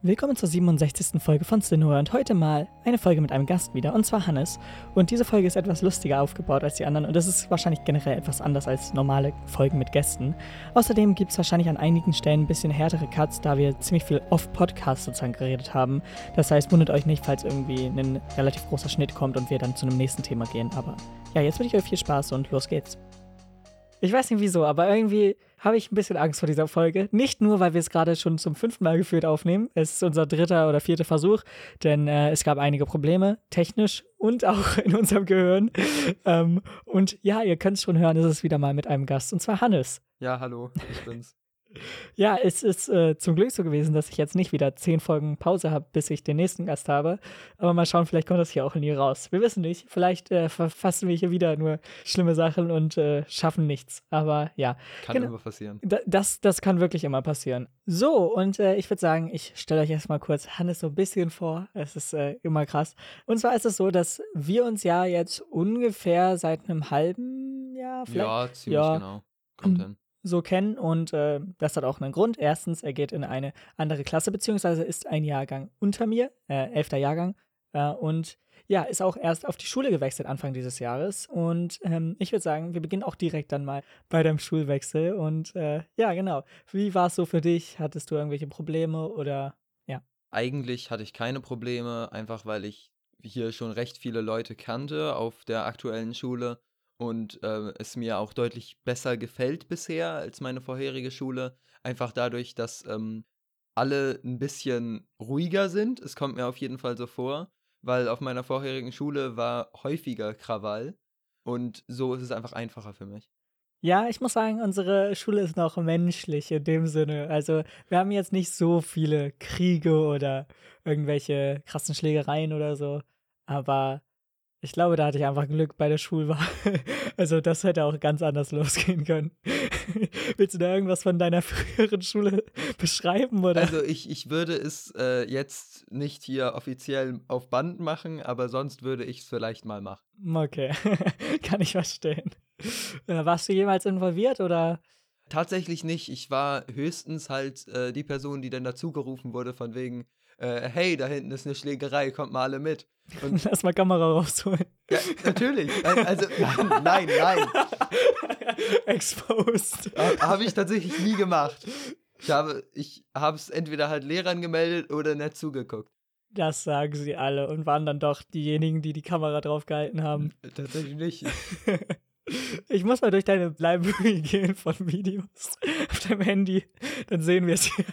Willkommen zur 67. Folge von Sinnoa und heute mal eine Folge mit einem Gast wieder, und zwar Hannes. Und diese Folge ist etwas lustiger aufgebaut als die anderen und das ist wahrscheinlich generell etwas anders als normale Folgen mit Gästen. Außerdem gibt es wahrscheinlich an einigen Stellen ein bisschen härtere Cuts, da wir ziemlich viel off-Podcast sozusagen geredet haben. Das heißt, wundert euch nicht, falls irgendwie ein relativ großer Schnitt kommt und wir dann zu einem nächsten Thema gehen. Aber ja, jetzt wünsche ich euch viel Spaß und los geht's. Ich weiß nicht wieso, aber irgendwie habe ich ein bisschen Angst vor dieser Folge. Nicht nur, weil wir es gerade schon zum fünften Mal geführt aufnehmen. Es ist unser dritter oder vierter Versuch, denn äh, es gab einige Probleme, technisch und auch in unserem Gehirn. Ähm, und ja, ihr könnt es schon hören, es ist wieder mal mit einem Gast, und zwar Hannes. Ja, hallo, ich bin's. Ja, es ist äh, zum Glück so gewesen, dass ich jetzt nicht wieder zehn Folgen Pause habe, bis ich den nächsten Gast habe. Aber mal schauen, vielleicht kommt das hier auch nie raus. Wir wissen nicht. Vielleicht äh, verfassen wir hier wieder nur schlimme Sachen und äh, schaffen nichts. Aber ja. Kann genau. immer passieren. das, das kann wirklich immer passieren. So, und äh, ich würde sagen, ich stelle euch erstmal kurz Hannes so ein bisschen vor. Es ist äh, immer krass. Und zwar ist es so, dass wir uns ja jetzt ungefähr seit einem halben Jahr, vielleicht. Ja, ziemlich ja, genau. Kommt hin so kennen und äh, das hat auch einen Grund. Erstens, er geht in eine andere Klasse, beziehungsweise ist ein Jahrgang unter mir, äh, elfter Jahrgang äh, und ja, ist auch erst auf die Schule gewechselt Anfang dieses Jahres und ähm, ich würde sagen, wir beginnen auch direkt dann mal bei deinem Schulwechsel und äh, ja, genau. Wie war es so für dich? Hattest du irgendwelche Probleme oder ja? Eigentlich hatte ich keine Probleme, einfach weil ich hier schon recht viele Leute kannte auf der aktuellen Schule und äh, es mir auch deutlich besser gefällt bisher als meine vorherige Schule. Einfach dadurch, dass ähm, alle ein bisschen ruhiger sind. Es kommt mir auf jeden Fall so vor, weil auf meiner vorherigen Schule war häufiger Krawall und so ist es einfach einfacher für mich. Ja, ich muss sagen, unsere Schule ist noch menschlich in dem Sinne. Also wir haben jetzt nicht so viele Kriege oder irgendwelche krassen Schlägereien oder so. Aber ich glaube, da hatte ich einfach Glück bei der Schulwahl. Also das hätte auch ganz anders losgehen können. Willst du da irgendwas von deiner früheren Schule beschreiben? Oder? Also ich, ich würde es äh, jetzt nicht hier offiziell auf Band machen, aber sonst würde ich es vielleicht mal machen. Okay, kann ich verstehen. Äh, warst du jemals involviert oder? Tatsächlich nicht. Ich war höchstens halt äh, die Person, die dann dazugerufen wurde, von wegen, äh, hey, da hinten ist eine Schlägerei, kommt mal alle mit. Und Lass mal Kamera rausholen. Ja, natürlich. Also, nein, nein, nein. Exposed. Habe ich tatsächlich nie gemacht. Ich habe ich es entweder halt Lehrern gemeldet oder nicht zugeguckt. Das sagen sie alle und waren dann doch diejenigen, die die Kamera draufgehalten haben. Tatsächlich nicht. Ich muss mal durch deine Library gehen von Videos auf deinem Handy. Dann sehen wir es hier.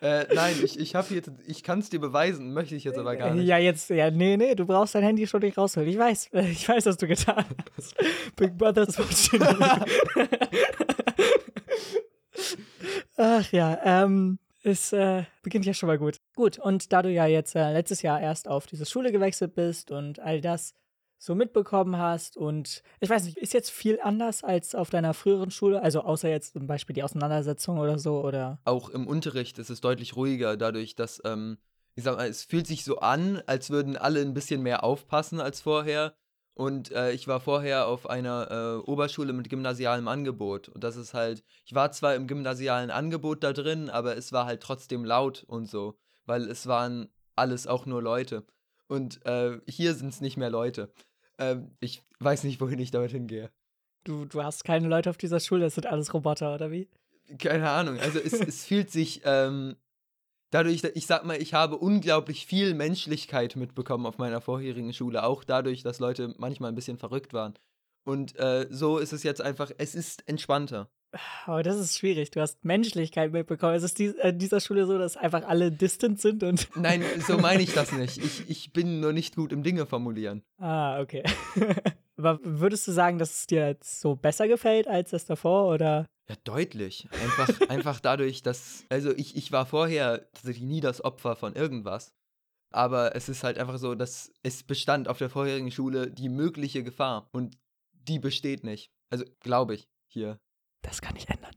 Äh, nein, ich, ich habe hier, ich kann es dir beweisen, möchte ich jetzt aber gar nicht. Ja, jetzt, ja, nee, nee, du brauchst dein Handy schon nicht rausholen. Ich weiß, ich weiß, was du getan hast. Big Brother's watching. Ach ja, ähm, es äh, beginnt ja schon mal gut. Gut, und da du ja jetzt äh, letztes Jahr erst auf diese Schule gewechselt bist und all das, so mitbekommen hast. Und ich weiß nicht, ist jetzt viel anders als auf deiner früheren Schule? Also außer jetzt zum Beispiel die Auseinandersetzung oder so, oder? Auch im Unterricht ist es deutlich ruhiger, dadurch, dass, ähm, ich sag mal, es fühlt sich so an, als würden alle ein bisschen mehr aufpassen als vorher. Und äh, ich war vorher auf einer äh, Oberschule mit gymnasialem Angebot. Und das ist halt, ich war zwar im gymnasialen Angebot da drin, aber es war halt trotzdem laut und so, weil es waren alles auch nur Leute. Und äh, hier sind es nicht mehr Leute. Ähm, ich weiß nicht, wohin ich damit hingehe. Du, du hast keine Leute auf dieser Schule, das sind alles Roboter, oder wie? Keine Ahnung. Also es, es fühlt sich ähm, dadurch, ich sag mal, ich habe unglaublich viel Menschlichkeit mitbekommen auf meiner vorherigen Schule, auch dadurch, dass Leute manchmal ein bisschen verrückt waren. Und äh, so ist es jetzt einfach, es ist entspannter. Aber das ist schwierig. Du hast Menschlichkeit mitbekommen. Es ist die, äh, dieser Schule so, dass einfach alle distant sind und. Nein, so meine ich das nicht. Ich, ich bin nur nicht gut im Dinge formulieren. Ah, okay. Aber würdest du sagen, dass es dir jetzt so besser gefällt als das davor oder? Ja, deutlich. Einfach, einfach dadurch, dass. Also, ich, ich war vorher tatsächlich nie das Opfer von irgendwas. Aber es ist halt einfach so, dass es bestand auf der vorherigen Schule die mögliche Gefahr. Und die besteht nicht. Also, glaube ich, hier das kann ich ändern.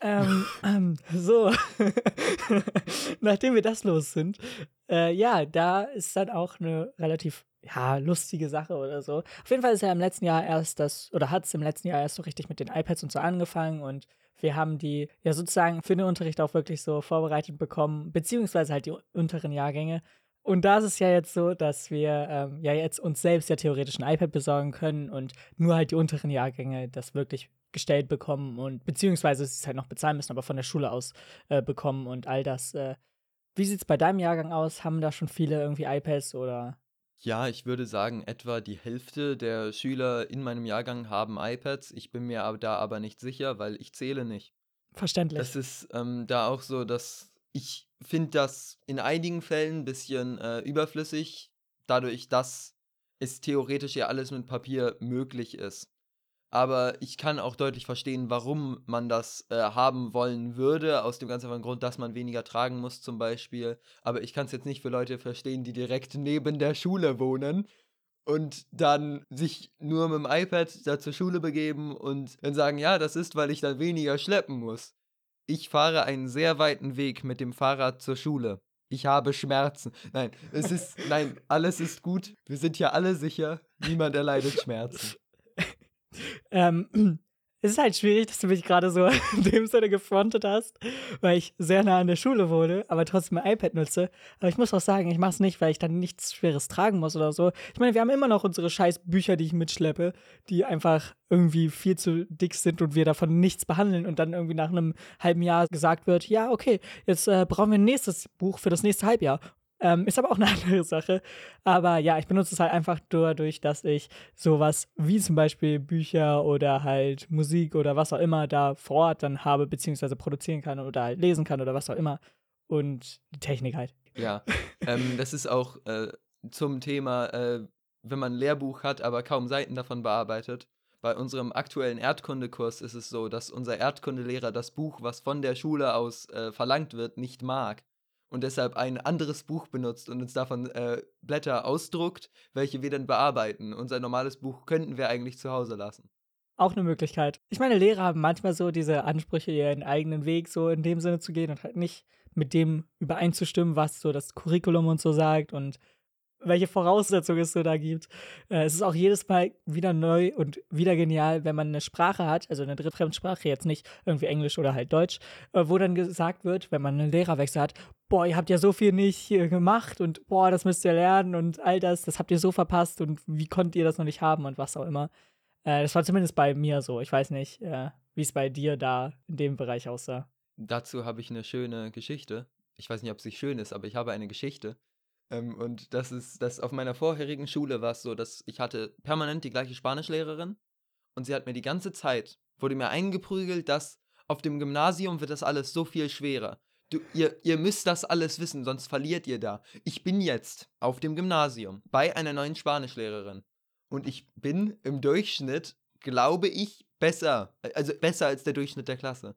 Ähm, ähm, so, nachdem wir das los sind, äh, ja, da ist dann auch eine relativ ja, lustige Sache oder so. Auf jeden Fall ist ja im letzten Jahr erst das, oder hat es im letzten Jahr erst so richtig mit den iPads und so angefangen und wir haben die ja sozusagen für den Unterricht auch wirklich so vorbereitet bekommen, beziehungsweise halt die unteren Jahrgänge. Und da ist es ja jetzt so, dass wir ähm, ja jetzt uns selbst ja theoretisch ein iPad besorgen können und nur halt die unteren Jahrgänge das wirklich gestellt bekommen und beziehungsweise sie es halt noch bezahlen müssen, aber von der Schule aus äh, bekommen und all das. Äh. Wie sieht es bei deinem Jahrgang aus? Haben da schon viele irgendwie iPads oder? Ja, ich würde sagen, etwa die Hälfte der Schüler in meinem Jahrgang haben iPads. Ich bin mir da aber nicht sicher, weil ich zähle nicht. Verständlich. Das ist ähm, da auch so, dass ich finde das in einigen Fällen ein bisschen äh, überflüssig, dadurch, dass es theoretisch ja alles mit Papier möglich ist. Aber ich kann auch deutlich verstehen, warum man das äh, haben wollen würde, aus dem ganz einfachen Grund, dass man weniger tragen muss zum Beispiel. Aber ich kann es jetzt nicht für Leute verstehen, die direkt neben der Schule wohnen und dann sich nur mit dem iPad da zur Schule begeben und dann sagen, ja, das ist, weil ich dann weniger schleppen muss. Ich fahre einen sehr weiten Weg mit dem Fahrrad zur Schule. Ich habe Schmerzen. Nein, es ist, nein, alles ist gut. Wir sind hier alle sicher. Niemand erleidet Schmerzen. Ähm, es ist halt schwierig, dass du mich gerade so in dem Sinne gefrontet hast, weil ich sehr nah an der Schule wohne, aber trotzdem mein iPad nutze. Aber ich muss auch sagen, ich mache es nicht, weil ich dann nichts Schweres tragen muss oder so. Ich meine, wir haben immer noch unsere scheiß Bücher, die ich mitschleppe, die einfach irgendwie viel zu dick sind und wir davon nichts behandeln und dann irgendwie nach einem halben Jahr gesagt wird, ja, okay, jetzt äh, brauchen wir ein nächstes Buch für das nächste Halbjahr. Ähm, ist aber auch eine andere Sache. Aber ja, ich benutze es halt einfach dadurch, dass ich sowas wie zum Beispiel Bücher oder halt Musik oder was auch immer da vor Ort dann habe, beziehungsweise produzieren kann oder halt lesen kann oder was auch immer. Und die Technik halt. Ja, ähm, das ist auch äh, zum Thema, äh, wenn man ein Lehrbuch hat, aber kaum Seiten davon bearbeitet. Bei unserem aktuellen Erdkundekurs ist es so, dass unser Erdkundelehrer das Buch, was von der Schule aus äh, verlangt wird, nicht mag und deshalb ein anderes Buch benutzt und uns davon äh, Blätter ausdruckt, welche wir dann bearbeiten. Unser normales Buch könnten wir eigentlich zu Hause lassen. Auch eine Möglichkeit. Ich meine, Lehrer haben manchmal so diese Ansprüche, ihren eigenen Weg so in dem Sinne zu gehen und halt nicht mit dem übereinzustimmen, was so das Curriculum und so sagt und welche Voraussetzungen es so da gibt. Äh, es ist auch jedes Mal wieder neu und wieder genial, wenn man eine Sprache hat, also eine Drittfremdsprache, jetzt nicht irgendwie Englisch oder halt Deutsch, äh, wo dann gesagt wird, wenn man einen Lehrerwechsel hat, boah, ihr habt ja so viel nicht gemacht und boah, das müsst ihr lernen und all das, das habt ihr so verpasst und wie konnt ihr das noch nicht haben und was auch immer. Äh, das war zumindest bei mir so. Ich weiß nicht, wie es bei dir da in dem Bereich aussah. Dazu habe ich eine schöne Geschichte. Ich weiß nicht, ob sie schön ist, aber ich habe eine Geschichte. Ähm, und das ist, das auf meiner vorherigen Schule war es so, dass ich hatte permanent die gleiche Spanischlehrerin und sie hat mir die ganze Zeit, wurde mir eingeprügelt, dass auf dem Gymnasium wird das alles so viel schwerer. Du, ihr, ihr müsst das alles wissen, sonst verliert ihr da. Ich bin jetzt auf dem Gymnasium bei einer neuen Spanischlehrerin. Und ich bin im Durchschnitt, glaube ich, besser. Also besser als der Durchschnitt der Klasse.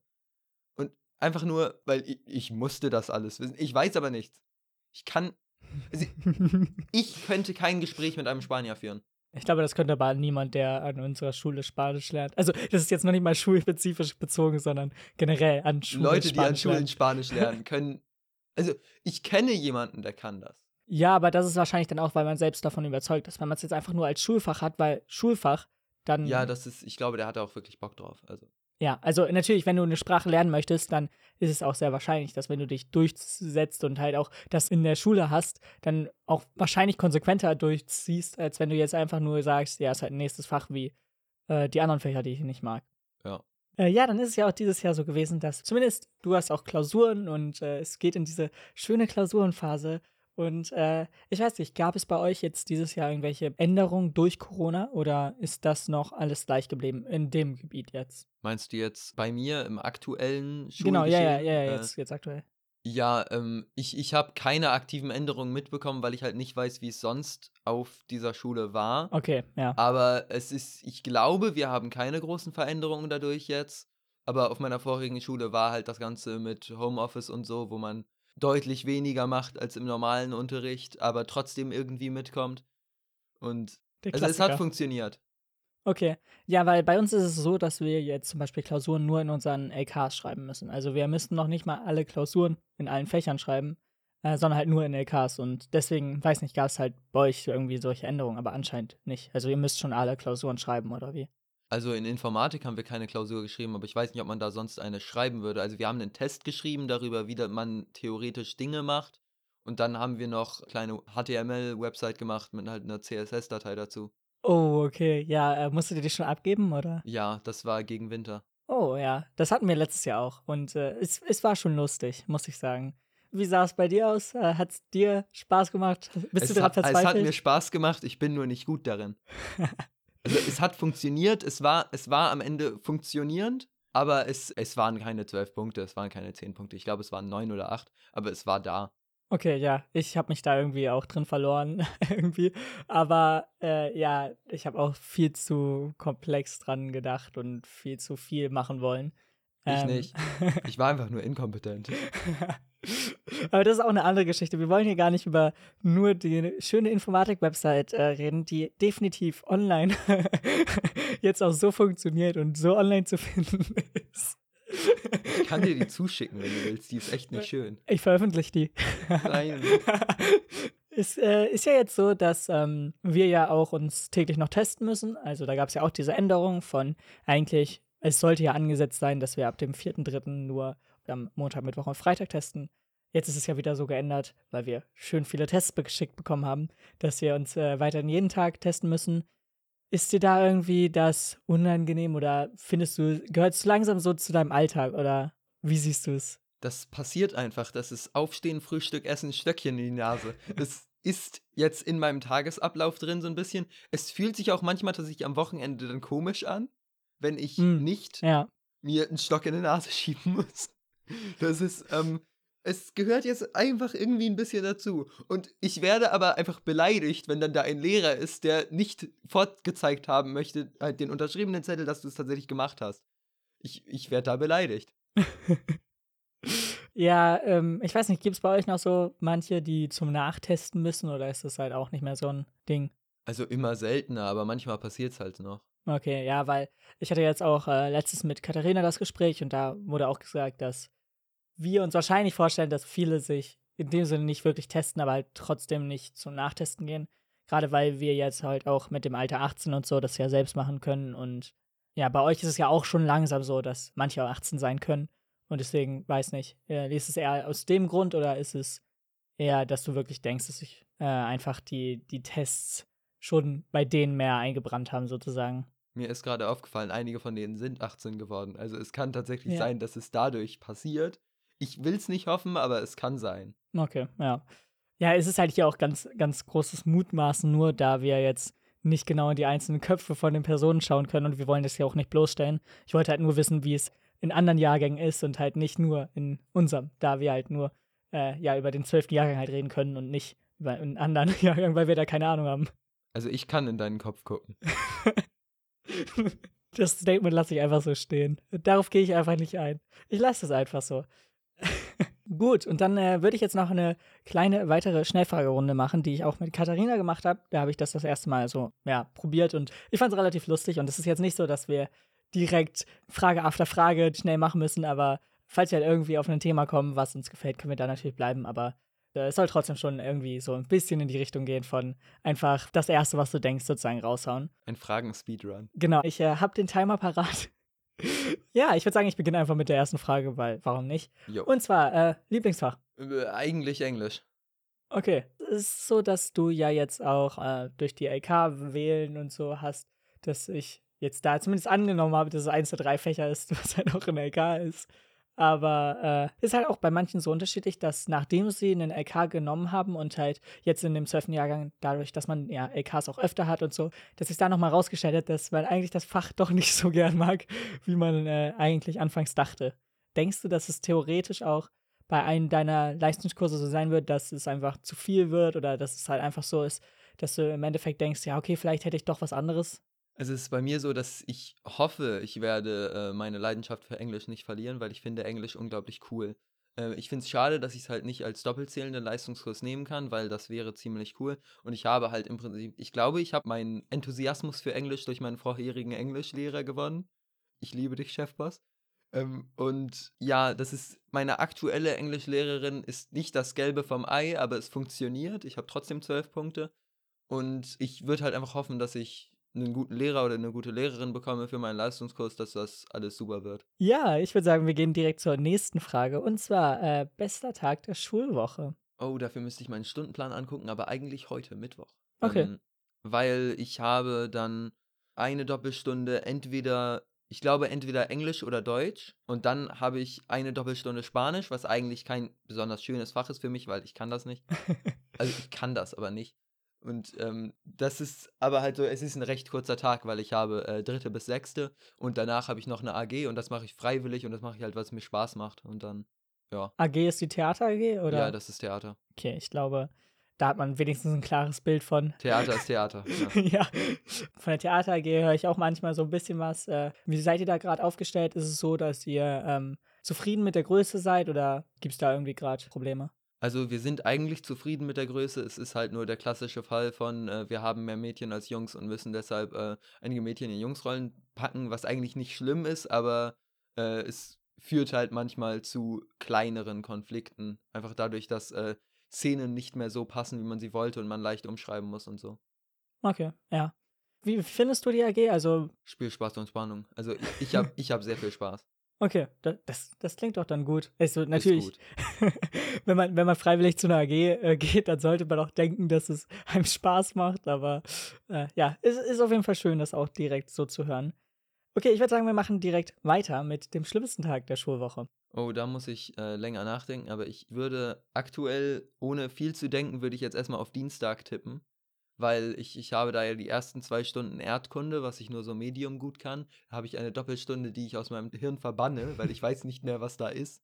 Und einfach nur, weil ich, ich musste das alles wissen. Ich weiß aber nichts. Ich kann also, ich könnte kein Gespräch mit einem Spanier führen. Ich glaube, das könnte aber niemand, der an unserer Schule Spanisch lernt. Also, das ist jetzt noch nicht mal schulspezifisch bezogen, sondern generell an Schulen. Leute, Spanisch die an Schulen lernen. Spanisch lernen, können. Also, ich kenne jemanden, der kann das. Ja, aber das ist wahrscheinlich dann auch, weil man selbst davon überzeugt ist. Wenn man es jetzt einfach nur als Schulfach hat, weil Schulfach, dann. Ja, das ist, ich glaube, der hat auch wirklich Bock drauf. Also. Ja, also natürlich, wenn du eine Sprache lernen möchtest, dann ist es auch sehr wahrscheinlich, dass wenn du dich durchsetzt und halt auch das in der Schule hast, dann auch wahrscheinlich konsequenter durchziehst, als wenn du jetzt einfach nur sagst, ja, ist halt ein nächstes Fach wie äh, die anderen Fächer, die ich nicht mag. Ja. Äh, ja, dann ist es ja auch dieses Jahr so gewesen, dass zumindest du hast auch Klausuren und äh, es geht in diese schöne Klausurenphase und äh, ich weiß nicht, gab es bei euch jetzt dieses Jahr irgendwelche Änderungen durch Corona oder ist das noch alles gleich geblieben in dem Gebiet jetzt? Meinst du jetzt bei mir im aktuellen Schulgeschehen? Genau, ja, ja, ja, äh, jetzt, jetzt aktuell. Ja, ähm, ich, ich habe keine aktiven Änderungen mitbekommen, weil ich halt nicht weiß, wie es sonst auf dieser Schule war. Okay, ja. Aber es ist, ich glaube, wir haben keine großen Veränderungen dadurch jetzt. Aber auf meiner vorigen Schule war halt das Ganze mit Homeoffice und so, wo man deutlich weniger macht als im normalen Unterricht, aber trotzdem irgendwie mitkommt. Und also es hat funktioniert. Okay, ja, weil bei uns ist es so, dass wir jetzt zum Beispiel Klausuren nur in unseren LKs schreiben müssen. Also wir müssten noch nicht mal alle Klausuren in allen Fächern schreiben, äh, sondern halt nur in LKs. Und deswegen, weiß nicht, gab es halt bei euch irgendwie solche Änderungen, aber anscheinend nicht. Also ihr müsst schon alle Klausuren schreiben, oder wie? Also in Informatik haben wir keine Klausur geschrieben, aber ich weiß nicht, ob man da sonst eine schreiben würde. Also wir haben einen Test geschrieben darüber, wie man theoretisch Dinge macht. Und dann haben wir noch kleine HTML-Website gemacht mit halt einer CSS-Datei dazu. Oh, okay. Ja, äh, musstet ihr die schon abgeben, oder? Ja, das war gegen Winter. Oh, ja. Das hatten wir letztes Jahr auch. Und äh, es, es war schon lustig, muss ich sagen. Wie sah es bei dir aus? Äh, hat es dir Spaß gemacht? Bist es du gerade verzweifelt? Es hat mir Spaß gemacht, ich bin nur nicht gut darin. also es hat funktioniert, es war, es war am Ende funktionierend, aber es, es waren keine zwölf Punkte, es waren keine zehn Punkte. Ich glaube, es waren neun oder acht, aber es war da. Okay, ja, ich habe mich da irgendwie auch drin verloren, irgendwie. Aber äh, ja, ich habe auch viel zu komplex dran gedacht und viel zu viel machen wollen. Ich ähm. nicht. Ich war einfach nur inkompetent. Aber das ist auch eine andere Geschichte. Wir wollen hier gar nicht über nur die schöne Informatik-Website äh, reden, die definitiv online jetzt auch so funktioniert und so online zu finden ist. Ich kann dir die zuschicken, wenn du willst. Die ist echt nicht schön. Ich veröffentliche die. Nein. Es äh, ist ja jetzt so, dass ähm, wir ja auch uns täglich noch testen müssen. Also da gab es ja auch diese Änderung von eigentlich, es sollte ja angesetzt sein, dass wir ab dem 4.3. nur am Montag, Mittwoch und Freitag testen. Jetzt ist es ja wieder so geändert, weil wir schön viele Tests geschickt bekommen haben, dass wir uns äh, weiterhin jeden Tag testen müssen. Ist dir da irgendwie das unangenehm oder findest du, gehört es langsam so zu deinem Alltag oder wie siehst du es? Das passiert einfach. Das ist Aufstehen, Frühstück, Essen, Stöckchen in die Nase. Das ist jetzt in meinem Tagesablauf drin so ein bisschen. Es fühlt sich auch manchmal tatsächlich am Wochenende dann komisch an, wenn ich mm, nicht ja. mir einen Stock in die Nase schieben muss. Das ist, ähm, es gehört jetzt einfach irgendwie ein bisschen dazu. Und ich werde aber einfach beleidigt, wenn dann da ein Lehrer ist, der nicht fortgezeigt haben möchte, halt den unterschriebenen Zettel, dass du es tatsächlich gemacht hast. Ich, ich werde da beleidigt. ja, ähm, ich weiß nicht, gibt es bei euch noch so manche, die zum Nachtesten müssen oder ist das halt auch nicht mehr so ein Ding? Also immer seltener, aber manchmal passiert es halt noch. Okay, ja, weil ich hatte jetzt auch äh, letztes mit Katharina das Gespräch und da wurde auch gesagt, dass wir uns wahrscheinlich vorstellen, dass viele sich in dem Sinne nicht wirklich testen, aber halt trotzdem nicht zum Nachtesten gehen. Gerade weil wir jetzt halt auch mit dem Alter 18 und so das ja selbst machen können. Und ja, bei euch ist es ja auch schon langsam so, dass manche auch 18 sein können. Und deswegen weiß nicht, äh, ist es eher aus dem Grund oder ist es eher, dass du wirklich denkst, dass sich äh, einfach die, die Tests schon bei denen mehr eingebrannt haben, sozusagen? Mir ist gerade aufgefallen, einige von denen sind 18 geworden. Also es kann tatsächlich ja. sein, dass es dadurch passiert, ich will es nicht hoffen, aber es kann sein. Okay, ja. Ja, es ist halt hier auch ganz, ganz großes Mutmaßen, nur da wir jetzt nicht genau in die einzelnen Köpfe von den Personen schauen können und wir wollen das ja auch nicht bloßstellen. Ich wollte halt nur wissen, wie es in anderen Jahrgängen ist und halt nicht nur in unserem, da wir halt nur äh, ja über den zwölften Jahrgang halt reden können und nicht über einen anderen Jahrgang, weil wir da keine Ahnung haben. Also ich kann in deinen Kopf gucken. das Statement lasse ich einfach so stehen. Darauf gehe ich einfach nicht ein. Ich lasse es einfach so. Gut, und dann äh, würde ich jetzt noch eine kleine weitere Schnellfragerunde machen, die ich auch mit Katharina gemacht habe. Da habe ich das das erste Mal so ja, probiert und ich fand es relativ lustig. Und es ist jetzt nicht so, dass wir direkt Frage after Frage schnell machen müssen, aber falls wir halt irgendwie auf ein Thema kommen, was uns gefällt, können wir da natürlich bleiben. Aber es soll trotzdem schon irgendwie so ein bisschen in die Richtung gehen von einfach das Erste, was du denkst, sozusagen raushauen. Ein Fragen-Speedrun. Genau, ich äh, habe den Timer parat ja, ich würde sagen, ich beginne einfach mit der ersten Frage, weil warum nicht? Jo. Und zwar, äh, Lieblingsfach. Äh, eigentlich Englisch. Okay. Es ist so, dass du ja jetzt auch äh, durch die LK wählen und so hast, dass ich jetzt da zumindest angenommen habe, dass es eins der drei Fächer ist, was halt auch in der LK ist. Aber äh, ist halt auch bei manchen so unterschiedlich, dass nachdem sie einen LK genommen haben und halt jetzt in dem 12. Jahrgang, dadurch, dass man ja LKs auch öfter hat und so, dass sich da nochmal rausgestellt hat, dass man eigentlich das Fach doch nicht so gern mag, wie man äh, eigentlich anfangs dachte. Denkst du, dass es theoretisch auch bei einem deiner Leistungskurse so sein wird, dass es einfach zu viel wird oder dass es halt einfach so ist, dass du im Endeffekt denkst, ja, okay, vielleicht hätte ich doch was anderes es ist bei mir so, dass ich hoffe, ich werde äh, meine Leidenschaft für Englisch nicht verlieren, weil ich finde Englisch unglaublich cool. Äh, ich finde es schade, dass ich es halt nicht als doppelzählenden Leistungskurs nehmen kann, weil das wäre ziemlich cool. Und ich habe halt im Prinzip, ich glaube, ich habe meinen Enthusiasmus für Englisch durch meinen vorherigen Englischlehrer gewonnen. Ich liebe dich, Chefboss. Ähm, und ja, das ist meine aktuelle Englischlehrerin ist nicht das Gelbe vom Ei, aber es funktioniert. Ich habe trotzdem zwölf Punkte. Und ich würde halt einfach hoffen, dass ich einen guten Lehrer oder eine gute Lehrerin bekomme für meinen Leistungskurs, dass das alles super wird. Ja, ich würde sagen, wir gehen direkt zur nächsten Frage. Und zwar, äh, bester Tag der Schulwoche. Oh, dafür müsste ich meinen Stundenplan angucken, aber eigentlich heute, Mittwoch. Okay. Ähm, weil ich habe dann eine Doppelstunde entweder, ich glaube entweder Englisch oder Deutsch und dann habe ich eine Doppelstunde Spanisch, was eigentlich kein besonders schönes Fach ist für mich, weil ich kann das nicht. Also ich kann das aber nicht. Und ähm, das ist aber halt so, es ist ein recht kurzer Tag, weil ich habe äh, dritte bis sechste und danach habe ich noch eine AG und das mache ich freiwillig und das mache ich halt, weil es mir Spaß macht. Und dann, ja. AG ist die Theater AG, oder? Ja, das ist Theater. Okay, ich glaube, da hat man wenigstens ein klares Bild von. Theater ist Theater. Ja. ja, von der Theater AG höre ich auch manchmal so ein bisschen was. Äh, wie seid ihr da gerade aufgestellt? Ist es so, dass ihr ähm, zufrieden mit der Größe seid oder gibt es da irgendwie gerade Probleme? Also wir sind eigentlich zufrieden mit der Größe. Es ist halt nur der klassische Fall von, äh, wir haben mehr Mädchen als Jungs und müssen deshalb äh, einige Mädchen in Jungsrollen packen, was eigentlich nicht schlimm ist, aber äh, es führt halt manchmal zu kleineren Konflikten. Einfach dadurch, dass äh, Szenen nicht mehr so passen, wie man sie wollte und man leicht umschreiben muss und so. Okay, ja. Wie findest du die AG? Also, Spielspaß und Spannung. Also ich, ich habe ich hab sehr viel Spaß. Okay, da- das, das klingt doch dann gut. Also, natürlich, gut. wenn, man, wenn man freiwillig zu einer AG äh, geht, dann sollte man auch denken, dass es einem Spaß macht. Aber äh, ja, es ist auf jeden Fall schön, das auch direkt so zu hören. Okay, ich würde sagen, wir machen direkt weiter mit dem schlimmsten Tag der Schulwoche. Oh, da muss ich äh, länger nachdenken, aber ich würde aktuell, ohne viel zu denken, würde ich jetzt erstmal auf Dienstag tippen. Weil ich, ich habe da ja die ersten zwei Stunden Erdkunde, was ich nur so medium gut kann. Da habe ich eine Doppelstunde, die ich aus meinem Hirn verbanne, weil ich weiß nicht mehr, was da ist.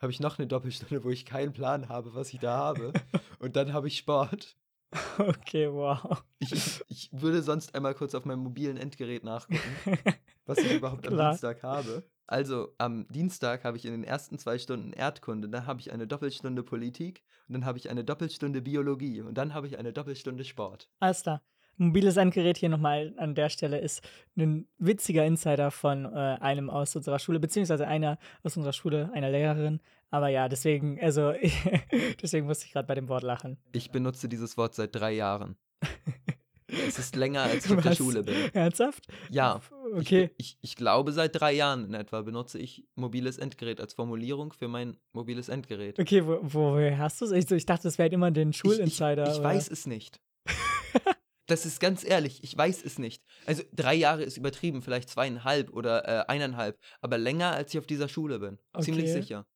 Habe ich noch eine Doppelstunde, wo ich keinen Plan habe, was ich da habe. Und dann habe ich Sport. Okay, wow. Ich, ich, ich würde sonst einmal kurz auf meinem mobilen Endgerät nachgucken, was ich überhaupt am. Dienstag habe. Also am Dienstag habe ich in den ersten zwei Stunden Erdkunde, dann habe ich eine Doppelstunde Politik und dann habe ich eine Doppelstunde Biologie und dann habe ich eine Doppelstunde Sport. Alles klar. Mobiles Endgerät hier nochmal an der Stelle ist ein witziger Insider von äh, einem aus unserer Schule, beziehungsweise einer aus unserer Schule, einer Lehrerin. Aber ja, deswegen, also, deswegen musste ich gerade bei dem Wort lachen. Ich benutze dieses Wort seit drei Jahren. es ist länger, als ich auf der Was? Schule bin. Ernsthaft? Ja. Okay. Ich, ich, ich glaube, seit drei Jahren in etwa benutze ich mobiles Endgerät als Formulierung für mein mobiles Endgerät. Okay, wo, woher hast du es? Ich, ich dachte, das wäre immer den Schulinsider. Ich, ich, ich weiß es nicht. das ist ganz ehrlich, ich weiß es nicht. Also drei Jahre ist übertrieben, vielleicht zweieinhalb oder äh, eineinhalb, aber länger als ich auf dieser Schule bin. Ziemlich Okay. sicher.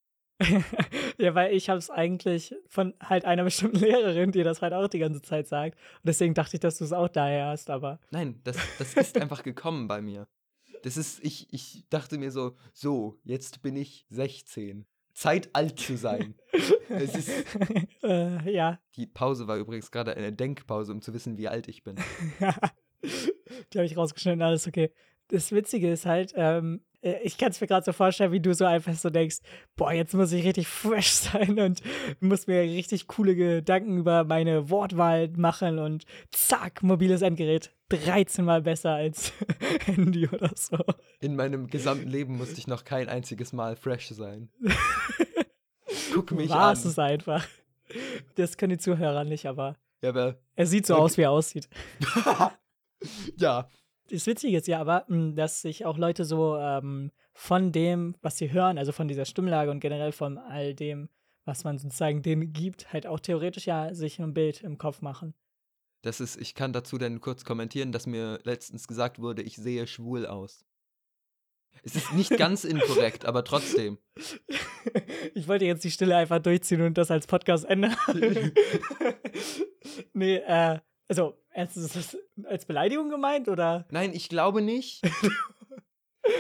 ja, weil ich habe es eigentlich von halt einer bestimmten Lehrerin, die das halt auch die ganze Zeit sagt. Und deswegen dachte ich, dass du es auch daher hast, aber Nein, das, das ist einfach gekommen bei mir. Das ist, ich, ich dachte mir so, so, jetzt bin ich 16. Zeit alt zu sein. es ist, äh, ja, die Pause war übrigens gerade eine Denkpause, um zu wissen, wie alt ich bin. die habe ich rausgeschnitten, alles okay. Das Witzige ist halt, ähm, äh, ich kann es mir gerade so vorstellen, wie du so einfach so denkst, boah, jetzt muss ich richtig fresh sein und muss mir richtig coole Gedanken über meine Wortwahl machen und zack, mobiles Endgerät. 13 mal besser als Handy oder so. In meinem gesamten Leben musste ich noch kein einziges Mal fresh sein. Guck mich War an. es einfach. Das können die Zuhörer nicht, aber Ja, aber er sieht so Okay. aus, wie er aussieht. ja, Das Witzige ist ja aber, mh, dass sich auch Leute so ähm, von dem, was sie hören, also von dieser Stimmlage und generell von all dem, was man sozusagen denen gibt, halt auch theoretisch ja sich ein Bild im Kopf machen. das ist, ich kann dazu dann kurz kommentieren, dass mir letztens gesagt wurde, ich sehe schwul aus. Es ist nicht ganz inkorrekt, aber trotzdem. Ich wollte jetzt die Stille einfach durchziehen und das als Podcast ändern. nee, äh, also, ist das als Beleidigung gemeint oder? Nein, ich glaube nicht.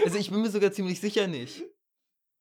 Also ich bin mir sogar ziemlich sicher nicht.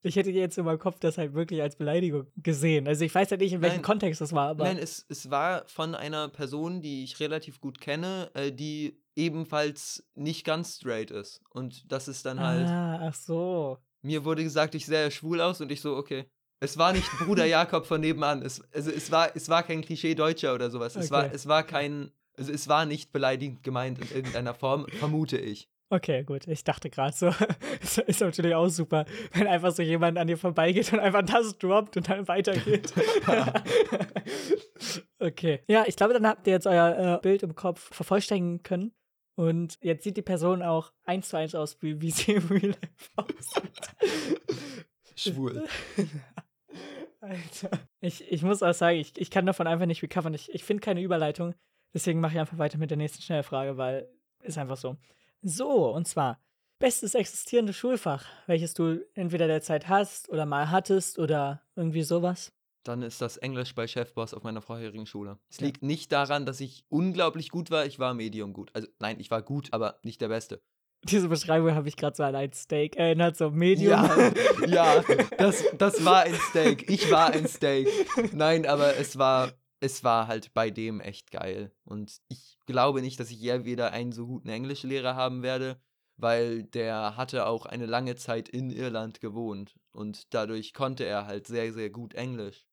Ich hätte jetzt in meinem Kopf das halt wirklich als Beleidigung gesehen. Also ich weiß ja nicht, in welchem Nein. Kontext das war, aber. Nein, es, es war von einer Person, die ich relativ gut kenne, äh, die ebenfalls nicht ganz straight ist. Und das ist dann halt. ah, ach so. Mir wurde gesagt, ich sähe schwul aus und ich so, okay. Es war nicht Bruder Jakob von nebenan. Es, also es war, es war kein Klischee Deutscher oder sowas. Es, war, Okay. es war kein. Also es war nicht beleidigend gemeint in irgendeiner Form, vermute ich. Okay, gut. Ich dachte gerade so, ist, ist natürlich auch super, wenn einfach so jemand an dir vorbeigeht und einfach das droppt und dann weitergeht. okay. Ja, ich glaube, dann habt ihr jetzt euer äh, Bild im Kopf vervollständigen können. Und jetzt sieht die Person auch eins zu eins aus, wie, wie sie im Real Life aussieht. Schwul. Alter. Ich, ich muss auch sagen, ich, ich kann davon einfach nicht recovern. Ich, ich finde keine Überleitung. Deswegen mache ich einfach weiter mit der nächsten Schnellfrage, weil ist einfach so. So, und zwar bestes existierende Schulfach, welches du entweder derzeit hast oder mal hattest oder irgendwie sowas. Dann ist das Englisch bei Chefboss auf meiner vorherigen Schule. Es ja. liegt nicht daran, dass ich unglaublich gut war. Ich war medium gut. Also nein, ich war gut, aber nicht der Beste. Diese Beschreibung habe ich gerade so an ein Steak erinnert, so Medium. Ja, ja das, das war ein Steak. Ich war ein Steak. Nein, aber es war, es war halt bei dem echt geil. Und ich glaube nicht, dass ich je wieder einen so guten Englischlehrer haben werde, weil der hatte auch eine lange Zeit in Irland gewohnt. Und dadurch konnte er halt sehr, sehr gut Englisch.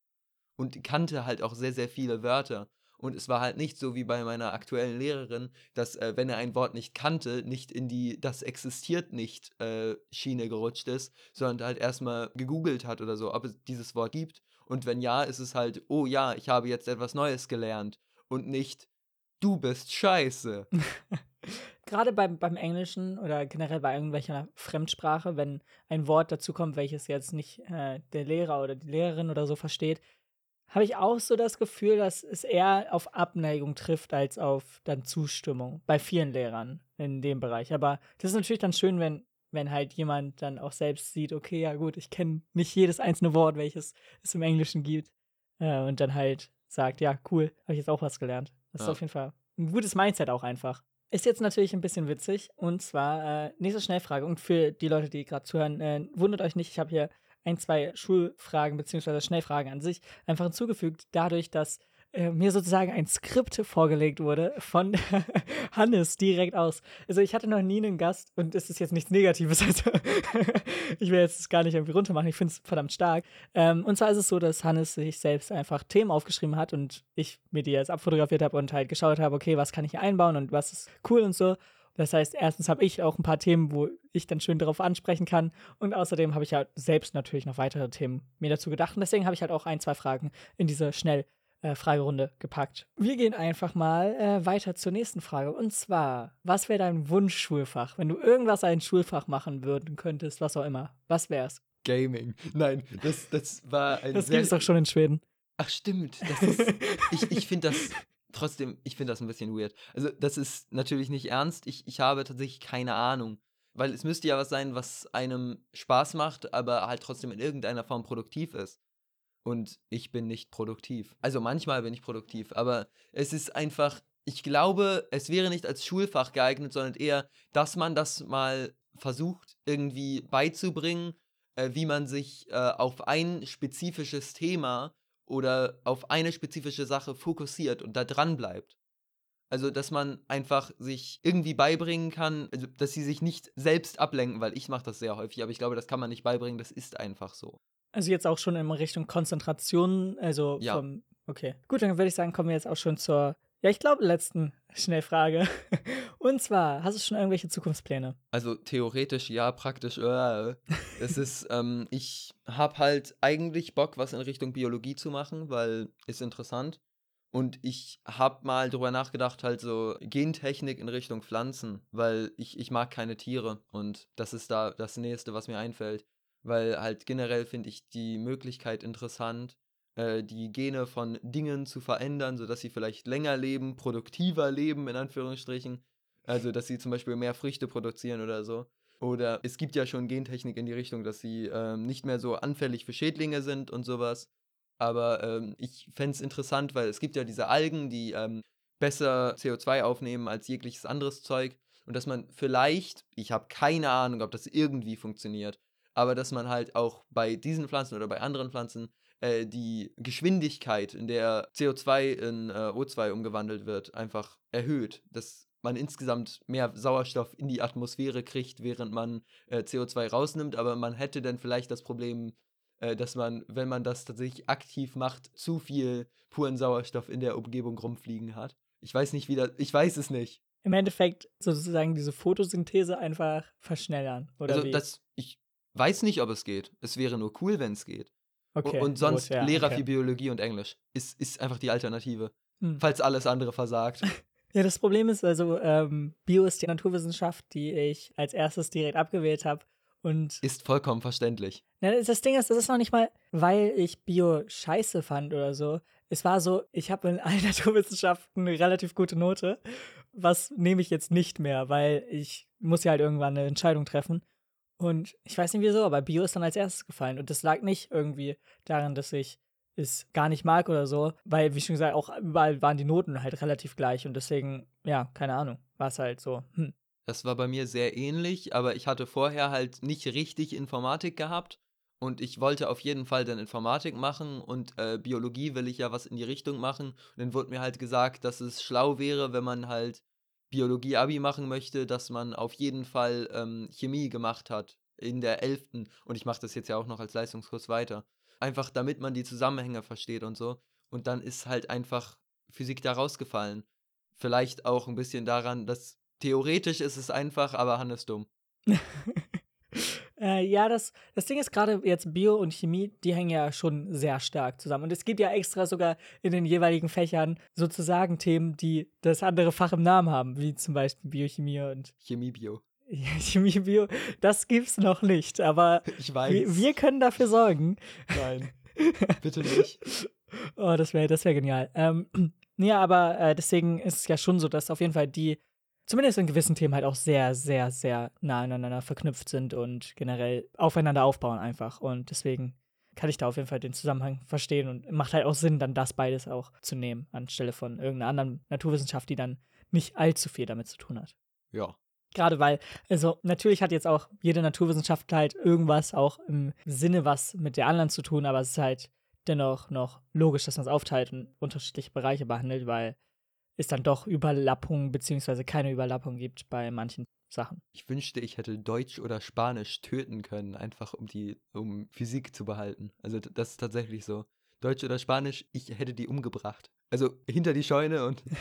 Und kannte halt auch sehr, sehr viele Wörter. Und es war halt nicht so wie bei meiner aktuellen Lehrerin, dass, äh, wenn er ein Wort nicht kannte, nicht in die das existiert nicht äh, Schiene gerutscht ist, sondern halt erstmal gegoogelt hat oder so, ob es dieses Wort gibt. Und wenn ja, ist es halt, oh ja, ich habe jetzt etwas Neues gelernt. Und nicht, du bist scheiße. Gerade beim, beim Englischen oder generell bei irgendwelcher Fremdsprache, wenn ein Wort dazu kommt, welches jetzt nicht äh, der Lehrer oder die Lehrerin oder so versteht, habe ich auch so das Gefühl, dass es eher auf Abneigung trifft als auf dann Zustimmung bei vielen Lehrern in dem Bereich. Aber das ist natürlich dann schön, wenn, wenn halt jemand dann auch selbst sieht, okay, ja gut, ich kenne nicht jedes einzelne Wort, welches es im Englischen gibt. Äh, und dann halt sagt, ja, cool, habe ich jetzt auch was gelernt. Das ja. ist auf jeden Fall ein gutes Mindset auch einfach. Ist jetzt natürlich ein bisschen witzig. Und zwar, äh, nächste Schnellfrage. Und für die Leute, die gerade zuhören, äh, wundert euch nicht, ich habe hier ein, zwei Schulfragen bzw. Schnellfragen an sich einfach hinzugefügt, dadurch, dass äh, mir sozusagen ein Skript vorgelegt wurde von Hannes direkt aus. Also ich hatte noch nie einen Gast und es ist jetzt nichts Negatives. Also ich will jetzt gar nicht irgendwie runtermachen. Ich finde es verdammt stark. Ähm, und zwar ist es so, dass Hannes sich selbst einfach Themen aufgeschrieben hat und ich mir die jetzt abfotografiert habe und halt geschaut habe, okay, was kann ich hier einbauen und was ist cool und so. Das heißt, erstens habe ich auch ein paar Themen, wo ich dann schön darauf ansprechen kann. Und außerdem habe ich ja selbst natürlich noch weitere Themen mir dazu gedacht. Und deswegen habe ich halt auch ein, zwei Fragen in diese schnell äh, Fragerunde gepackt. Wir gehen einfach mal äh, weiter zur nächsten Frage. Und zwar, was wäre dein Wunschschulfach? Wenn du irgendwas ein Schulfach machen würden könntest, was auch immer. Was wär's? Gaming. Nein, das, das war ein. Das gibt es doch schon in Schweden. Ach, stimmt. Das ist, ich ich finde das trotzdem, ich finde das ein bisschen weird. Also, das ist natürlich nicht ernst. Ich, ich habe tatsächlich keine Ahnung. Weil es müsste ja was sein, was einem Spaß macht, aber halt trotzdem in irgendeiner Form produktiv ist. Und ich bin nicht produktiv. Also manchmal bin ich produktiv, aber es ist einfach, ich glaube, es wäre nicht als Schulfach geeignet, sondern eher, dass man das mal versucht irgendwie beizubringen, äh, wie man sich äh, auf ein spezifisches Thema oder auf eine spezifische Sache fokussiert und da dran bleibt. Also, dass man einfach sich irgendwie beibringen kann, also, dass sie sich nicht selbst ablenken, weil ich mache das sehr häufig, aber ich glaube, das kann man nicht beibringen, das ist einfach so. Also jetzt auch schon in Richtung Konzentration, also ja. vom, okay. Gut, dann würde ich sagen, kommen wir jetzt auch schon zur ja, ich glaube, letzten Schnellfrage. Und zwar, hast du schon irgendwelche Zukunftspläne? Also theoretisch ja, praktisch. Äh, es ist, ähm, ich habe halt eigentlich Bock, was in Richtung Biologie zu machen, weil ist interessant. Und ich habe mal drüber nachgedacht, halt so Gentechnik in Richtung Pflanzen, weil ich, ich mag keine Tiere und das ist da das Nächste, was mir einfällt. Weil halt generell finde ich die Möglichkeit interessant, äh, die Gene von Dingen zu verändern, sodass sie vielleicht länger leben, produktiver leben, in Anführungsstrichen. Also, dass sie zum Beispiel mehr Früchte produzieren oder so. Oder es gibt ja schon Gentechnik in die Richtung, dass sie ähm, nicht mehr so anfällig für Schädlinge sind und sowas. Aber ähm, ich fände es interessant, weil es gibt ja diese Algen, die ähm, besser CO2 aufnehmen als jegliches anderes Zeug. Und dass man vielleicht, ich habe keine Ahnung, ob das irgendwie funktioniert, aber dass man halt auch bei diesen Pflanzen oder bei anderen Pflanzen äh, die Geschwindigkeit, in der CO2 in äh, O2 umgewandelt wird, einfach erhöht. Dass man insgesamt mehr Sauerstoff in die Atmosphäre kriegt, während man äh, CO2 rausnimmt. Aber man hätte dann vielleicht das Problem, äh, dass man, wenn man das tatsächlich aktiv macht, zu viel puren Sauerstoff in der Umgebung rumfliegen hat. Ich weiß nicht, wie das. Ich weiß es nicht. im Endeffekt sozusagen diese Photosynthese einfach verschnellern. Oder also wie? das, ich weiß nicht, ob es geht. Es wäre nur cool, wenn es geht. Okay, und sonst gut, ja, Lehrer okay. für Biologie und Englisch ist, ist einfach die Alternative. Hm. Falls alles andere versagt. Ja, das Problem ist also, ähm, Bio ist die Naturwissenschaft, die ich als erstes direkt abgewählt habe. Und Ist vollkommen verständlich. Na, das- das Ding ist, das ist noch nicht mal, weil ich Bio scheiße fand oder so. Es war so, ich habe in allen Naturwissenschaften eine relativ gute Note. Was nehme ich jetzt nicht mehr, weil ich muss ja halt irgendwann eine Entscheidung treffen. Und ich weiß nicht wieso, aber Bio ist dann als erstes gefallen. Und das lag nicht irgendwie daran, dass ich es gar nicht mag oder so, weil, wie schon gesagt, auch überall waren die Noten halt relativ gleich. Und deswegen, ja, keine Ahnung, war es halt so, hm. Das war bei mir sehr ähnlich, aber ich hatte vorher halt nicht richtig Informatik gehabt und ich wollte auf jeden Fall dann Informatik machen und äh, Biologie will ich ja was in die Richtung machen. Und dann wurde mir halt gesagt, dass es schlau wäre, wenn man halt Biologie-Abi machen möchte, dass man auf jeden Fall ähm, Chemie gemacht hat in der 11. Und ich mache das jetzt ja auch noch als Leistungskurs weiter. Einfach damit man die Zusammenhänge versteht und so. Und dann ist halt einfach Physik da rausgefallen. Vielleicht auch ein bisschen daran, dass theoretisch ist es einfach, aber Hannes dumm. Äh, ja, das, das Ding ist gerade jetzt Bio und Chemie, die hängen ja schon sehr stark zusammen. Und es gibt ja extra sogar in den jeweiligen Fächern sozusagen Themen, die das andere Fach im Namen haben, wie zum Beispiel Biochemie und Chemie, Bio. Chemie, Bio. Das gibt's noch nicht, aber Ich weiß. wir, wir können dafür sorgen. Nein. Bitte nicht. Oh, das wäre das wär genial. Ähm, ja, aber äh, deswegen ist es ja schon so, dass auf jeden Fall die, zumindest in gewissen Themen halt auch sehr, sehr, sehr nah aneinander verknüpft sind und generell aufeinander aufbauen einfach. Und deswegen kann ich da auf jeden Fall den Zusammenhang verstehen und macht halt auch Sinn, dann das beides auch zu nehmen, anstelle von irgendeiner anderen Naturwissenschaft, die dann nicht allzu viel damit zu tun hat. Ja. Gerade weil, also natürlich hat jetzt auch jede Naturwissenschaft halt irgendwas auch im Sinne was mit der anderen zu tun, aber es ist halt dennoch noch logisch, dass man es aufteilt und unterschiedliche Bereiche behandelt, weil es dann doch Überlappungen beziehungsweise keine Überlappung gibt bei manchen Sachen. Ich wünschte, ich hätte Deutsch oder Spanisch töten können, einfach um die, um Physik zu behalten. Also das ist tatsächlich so. Deutsch oder Spanisch, ich hätte die umgebracht. Also hinter die Scheune und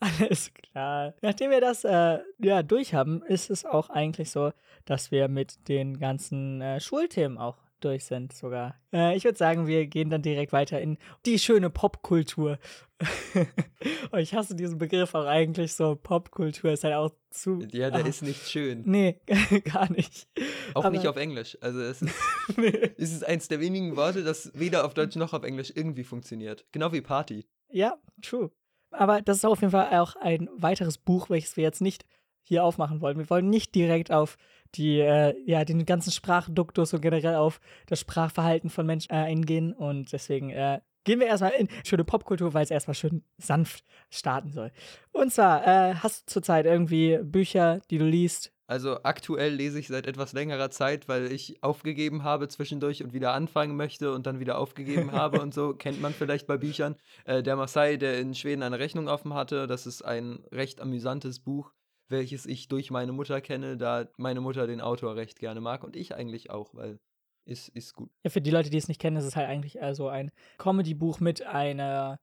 Alles klar. Nachdem wir das äh, ja durch haben, ist es auch eigentlich so, dass wir mit den ganzen äh, Schulthemen auch durch sind sogar. Äh, ich würde sagen, wir gehen dann direkt weiter in die schöne Popkultur. oh, ich hasse diesen Begriff auch eigentlich so. Popkultur ist halt auch zu. ja, der ah, ist nicht schön. Nee, gar nicht. Auch nicht aber- auf Englisch. Also es ist, nee. es ist eins der wenigen Worte, das weder auf Deutsch noch auf Englisch irgendwie funktioniert. Genau wie Party. Ja, true. Aber das ist auf jeden Fall auch ein weiteres Buch, welches wir jetzt nicht hier aufmachen wollen. Wir wollen nicht direkt auf die, äh, ja, den ganzen Sprachduktus und generell auf das Sprachverhalten von Menschen äh, eingehen. Und deswegen äh, gehen wir erstmal in schöne Popkultur, weil es erstmal schön sanft starten soll. Und zwar, äh, hast du zurzeit irgendwie Bücher, die du liest? Also aktuell lese ich seit etwas längerer Zeit, weil ich aufgegeben habe zwischendurch und wieder anfangen möchte und dann wieder aufgegeben habe und so. Kennt man vielleicht bei Büchern. Äh, der Masai, der in Schweden eine Rechnung offen hatte, das ist ein recht amüsantes Buch, welches ich durch meine Mutter kenne, da meine Mutter den Autor recht gerne mag und ich eigentlich auch, weil ist, ist gut. Ja, für die Leute, die es nicht kennen, ist es halt eigentlich eher so ein Comedy-Buch mit einer,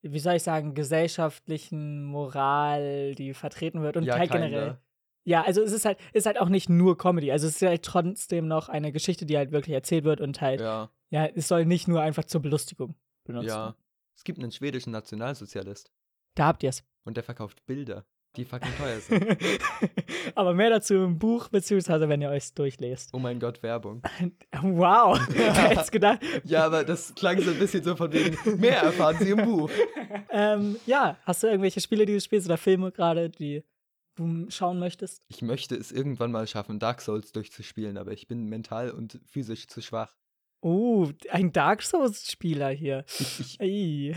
wie soll ich sagen, gesellschaftlichen Moral, die vertreten wird und ja, halt generell. Ja, also es ist halt, ist halt auch nicht nur Comedy. Also es ist halt trotzdem noch eine Geschichte, die halt wirklich erzählt wird und halt, ja, Ja, es soll nicht nur einfach zur Belustigung benutzt ja. werden. Es gibt einen schwedischen Nationalsozialist Da habt ihr es. und der verkauft Bilder, die fucking teuer sind. Aber mehr dazu im Buch, beziehungsweise wenn ihr euch durchlest. Oh mein Gott, Werbung. Wow, wer hätte gedacht? Ja, aber das klang so ein bisschen so von wegen, mehr erfahren Sie im Buch. ähm, ja, hast du irgendwelche Spiele, die du spielst oder Filme gerade, die du schauen möchtest? Ich möchte es irgendwann mal schaffen, Dark Souls durchzuspielen, aber ich bin mental und physisch zu schwach. Oh, ein Dark Souls-Spieler hier. Ich, ich,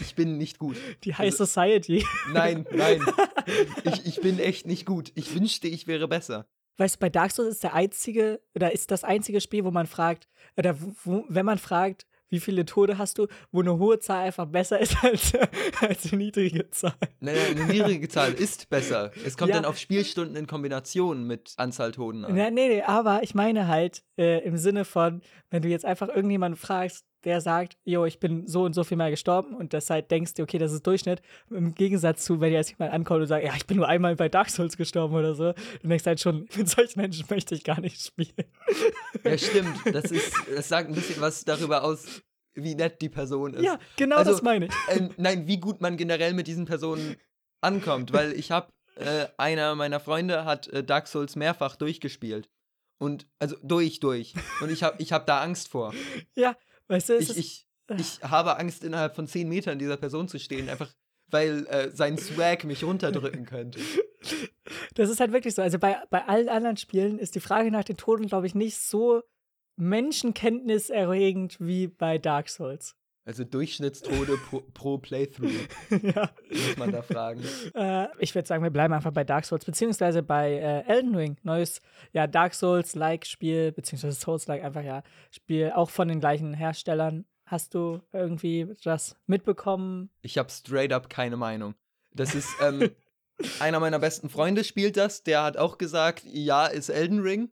ich, bin nicht gut. die High Also- Society. Nein, nein. Ich, ich bin echt nicht gut. Ich wünschte, ich wäre besser. Weißt du, bei Dark Souls ist der einzige, oder ist das einzige Spiel, wo man fragt, oder wo, wenn man fragt, wie viele Tode hast du, wo eine hohe Zahl einfach besser ist als, als eine niedrige Zahl. Nein, nein, eine niedrige Zahl ist besser. Es kommt Ja. dann auf Spielstunden in Kombination mit Anzahl Toten an. Ja, nee, nee, aber ich meine halt äh, im Sinne von, wenn du jetzt einfach irgendjemanden fragst, der sagt, jo, ich bin so und so viel mal gestorben und deshalb denkst du, okay, das ist Durchschnitt. Im Gegensatz zu, wenn ihr jetzt jemand ankommt und sagt, ja, ich bin nur einmal bei Dark Souls gestorben oder so, du denkst halt schon, mit solchen Menschen möchte ich gar nicht spielen. Ja, stimmt. Das, ist, das sagt ein bisschen was darüber aus, wie nett die Person ist. Ja, genau Also, das meine ich. Äh, nein, wie gut man generell mit diesen Personen ankommt, weil ich habe, äh, einer meiner Freunde hat äh, Dark Souls mehrfach durchgespielt. Und, also durch, durch. Und ich habe ich hab da Angst vor. Ja, weißt du, Ich, ich, ich habe Angst, innerhalb von 10 Metern dieser Person zu stehen, einfach weil äh, sein Swag mich runterdrücken könnte. das ist halt wirklich so. Also bei, bei allen anderen Spielen ist die Frage nach den Toten, glaube ich, nicht so menschenkenntniserregend wie bei Dark Souls. Also Durchschnittstode pro, pro Playthrough, ja. muss man da fragen. Äh, ich würde sagen, wir bleiben einfach bei Dark Souls, beziehungsweise bei äh, Elden Ring. Neues, ja, Dark Souls-like Spiel, beziehungsweise Souls-like einfach, ja, Spiel auch von den gleichen Herstellern. Hast du irgendwie das mitbekommen? Ich habe straight up keine Meinung. Das ist, ähm, einer meiner besten Freunde spielt das, der hat auch gesagt, ja, ist Elden Ring.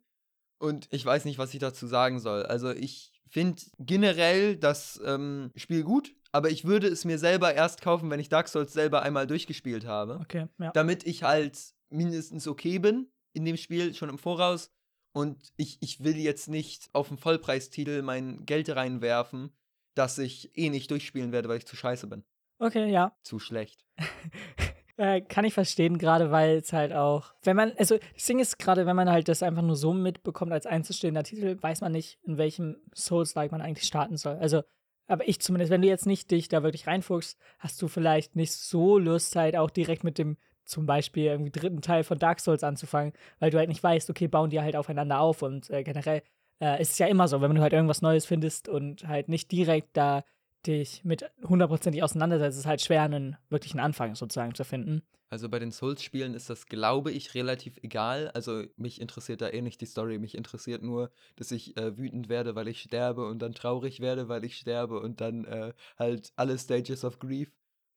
Und ich weiß nicht, was ich dazu sagen soll. Also ich finde generell das ähm, Spiel gut, aber ich würde es mir selber erst kaufen, wenn ich Dark Souls selber einmal durchgespielt habe. Okay, ja. damit ich halt mindestens okay bin in dem Spiel schon im Voraus. Und ich, ich will jetzt nicht auf einen Vollpreistitel mein Geld reinwerfen, dass ich eh nicht durchspielen werde, weil ich zu scheiße bin. Okay, ja. Zu schlecht. Äh, kann ich verstehen, gerade weil es halt auch, wenn man, also das Ding ist gerade, wenn man halt das einfach nur so mitbekommt als einzustehender Titel, weiß man nicht, in welchem Souls-like man eigentlich starten soll. Also, aber ich zumindest, wenn du jetzt nicht dich da wirklich reinfuchst, hast du vielleicht nicht so Lust, halt auch direkt mit dem zum Beispiel irgendwie dritten Teil von Dark Souls anzufangen, weil du halt nicht weißt, okay, bauen die halt aufeinander auf und äh, generell äh, ist es ja immer so, wenn du halt irgendwas Neues findest und halt nicht direkt da dich mit hundertprozentig auseinandersetzt, ist es halt schwer, einen wirklichen Anfang sozusagen zu finden. Also bei den Souls-Spielen ist das, glaube ich, relativ egal. Also mich interessiert da eh nicht die Story. Mich interessiert nur, dass ich äh, wütend werde, weil ich sterbe und dann traurig werde, weil ich sterbe und dann äh, halt alle Stages of Grief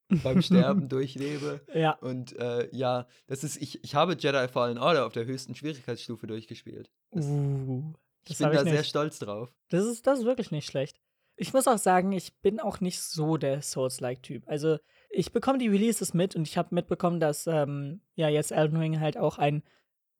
beim Sterben durchlebe. Ja. Und äh, ja, das ist, ich, ich habe Jedi Fallen Order auf der höchsten Schwierigkeitsstufe durchgespielt. Das, Uh, ich das bin hab ich da sehr nicht. stolz drauf. Das ist, das ist wirklich nicht schlecht. Ich muss auch sagen, ich bin auch nicht so der Souls-like-Typ. Also, ich bekomme die Releases mit und ich habe mitbekommen, dass ähm, ja jetzt Elden Ring halt auch ein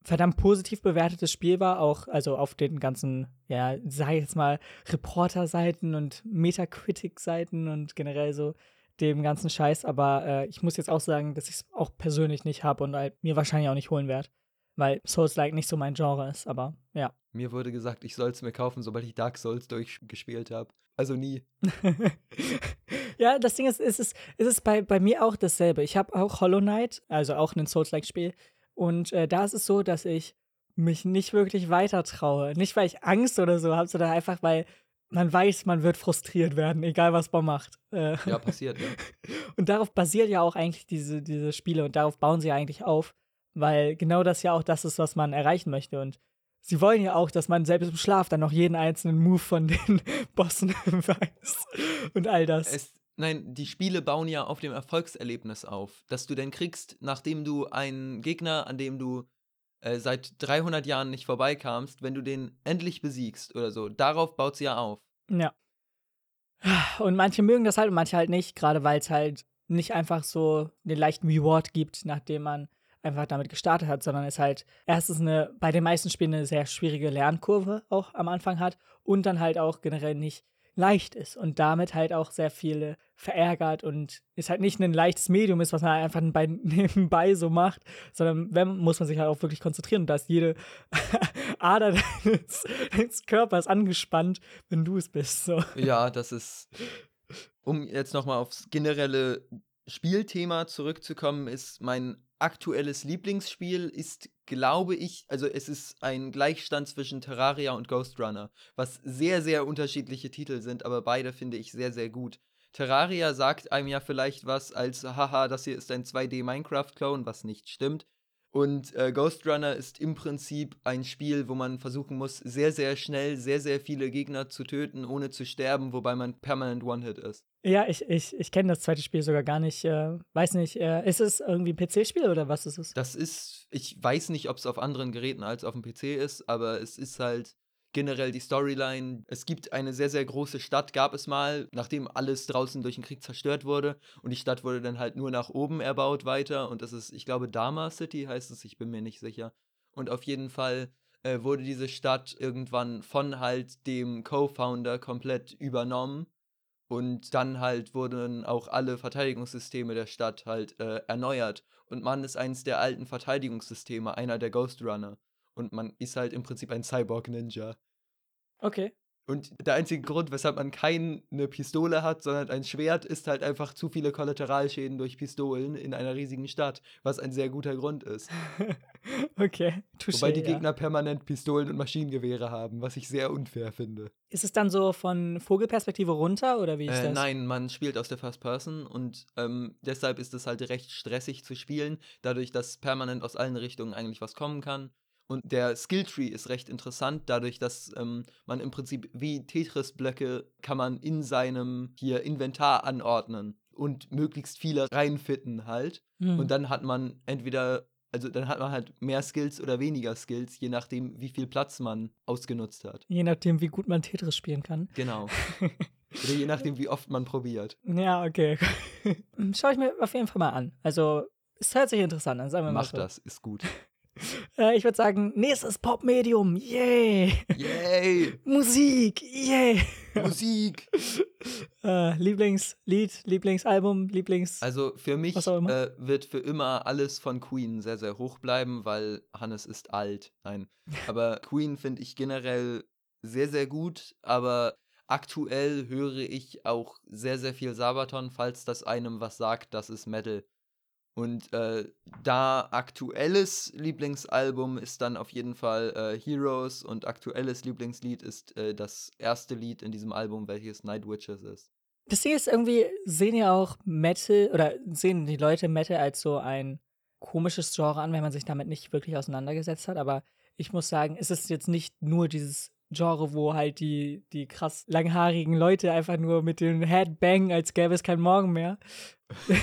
verdammt positiv bewertetes Spiel war, auch also auf den ganzen, ja, sag ich jetzt mal, Reporter-Seiten und Metacritic-Seiten und generell so dem ganzen Scheiß. Aber äh, ich muss jetzt auch sagen, dass ich es auch persönlich nicht habe und halt mir wahrscheinlich auch nicht holen werde, weil Souls-like nicht so mein Genre ist. Aber ja. Mir wurde gesagt, ich soll es mir kaufen, sobald ich Dark Souls durchgespielt habe. Also nie. ja, das Ding ist, es ist, es ist bei, bei mir auch dasselbe. Ich habe auch Hollow Knight, also auch ein Souls-like-Spiel. Und äh, da ist es so, dass ich mich nicht wirklich weiter traue. Nicht, weil ich Angst oder so habe, sondern einfach, weil man weiß, man wird frustriert werden, egal was man macht. Äh, Ja, passiert, ja. und darauf basiert ja auch eigentlich diese, diese Spiele und darauf bauen sie ja eigentlich auf, weil genau das ja auch das ist, was man erreichen möchte. Und sie wollen ja auch, dass man selbst im Schlaf dann noch jeden einzelnen Move von den Bossen weiß und all das. Es, nein, die Spiele bauen ja auf dem Erfolgserlebnis auf, dass du denn kriegst, nachdem du einen Gegner, an dem du äh, seit 300 Jahren nicht vorbeikamst, wenn du den endlich besiegst oder so. Darauf baut sie ja auf. Ja. Und manche mögen das halt und manche halt nicht, gerade weil es halt nicht einfach so den leichten Reward gibt, nachdem man einfach damit gestartet hat, sondern es halt erstens eine, bei den meisten Spielen eine sehr schwierige Lernkurve auch am Anfang hat und dann halt auch generell nicht leicht ist und damit halt auch sehr viele verärgert und ist halt nicht ein leichtes Medium ist, was man einfach nebenbei, so macht, sondern wenn, muss man sich halt auch wirklich konzentrieren und da ist jede Ader deines, deines Körpers angespannt, wenn du es bist. So. Ja, das ist. Um jetzt nochmal aufs generelle Spielthema zurückzukommen, ist mein aktuelles Lieblingsspiel ist, glaube ich, also es ist ein Gleichstand zwischen Terraria und Ghost Runner, was sehr, sehr unterschiedliche Titel sind, aber beide finde ich sehr, sehr gut. Terraria sagt einem ja vielleicht was als, haha, das hier ist ein 2D-Minecraft-Clone, was nicht stimmt. Und äh, Ghost Runner ist im Prinzip ein Spiel, wo man versuchen muss, sehr, sehr schnell sehr, sehr viele Gegner zu töten, ohne zu sterben, wobei man permanent One-Hit ist. Ja, ich, ich, ich kenne das zweite Spiel sogar gar nicht. Äh, weiß nicht, äh, ist es irgendwie ein PC-Spiel oder was ist es? Das ist, ich weiß nicht, ob es auf anderen Geräten als auf dem PC ist, aber es ist halt generell die Storyline. Es gibt eine sehr, sehr große Stadt, gab es mal, nachdem alles draußen durch den Krieg zerstört wurde. Und die Stadt wurde dann halt nur nach oben erbaut weiter. Und das ist, ich glaube, Dama City heißt es, ich bin mir nicht sicher. Und auf jeden Fall äh, wurde diese Stadt irgendwann von halt dem Co-Founder komplett übernommen. Und dann halt wurden auch alle Verteidigungssysteme der Stadt halt äh, erneuert. Und man ist eins der alten Verteidigungssysteme, einer der Ghost Runner. Und man ist halt im Prinzip ein Cyborg-Ninja. Okay. Und der einzige Grund, weshalb man keine Pistole hat, sondern ein Schwert, ist halt einfach zu viele Kollateralschäden durch Pistolen in einer riesigen Stadt, was ein sehr guter Grund ist. okay, touché, Wobei die ja. Gegner permanent Pistolen und Maschinengewehre haben, was ich sehr unfair finde. Ist es dann so von Vogelperspektive runter oder wie ist äh, das? Nein, man spielt aus der First Person und ähm, deshalb ist es halt recht stressig zu spielen, dadurch, dass permanent aus allen Richtungen eigentlich was kommen kann. Und der Skilltree ist recht interessant, dadurch, dass ähm, man im Prinzip wie Tetris-Blöcke kann man in seinem hier Inventar anordnen und möglichst viele reinfitten halt. Mhm. Und dann hat man entweder, also dann hat man halt mehr Skills oder weniger Skills, je nachdem, wie viel Platz man ausgenutzt hat. Je nachdem, wie gut man Tetris spielen kann. Genau. oder je nachdem, wie oft man probiert. Ja, okay. Schau ich mir auf jeden Fall mal an. Also, es hört sich interessant an, sagen wir mal Mach so. das, ist gut. Äh, ich würde sagen, nächstes Popmedium. Yay! Yay! Musik! Yay! Musik! äh, Lieblingslied, Lieblingsalbum, Lieblings. Also für mich äh, wird für immer alles von Queen sehr, sehr hoch bleiben, weil Hannes ist alt. Nein. Aber Queen finde ich generell sehr, sehr gut, aber aktuell höre ich auch sehr, sehr viel Sabaton, falls das einem was sagt, das ist Metal. Und äh, da aktuelles Lieblingsalbum ist dann auf jeden Fall äh, Heroes und aktuelles Lieblingslied ist äh, das erste Lied in diesem Album, welches Night Witches ist. Das Ding ist irgendwie, sehen ja auch Metal oder sehen die Leute Metal als so ein komisches Genre an, wenn man sich damit nicht wirklich auseinandergesetzt hat. Aber ich muss sagen, es ist jetzt nicht nur dieses Genre, wo halt die, die krass langhaarigen Leute einfach nur mit dem Headbang, als gäbe es kein Morgen mehr.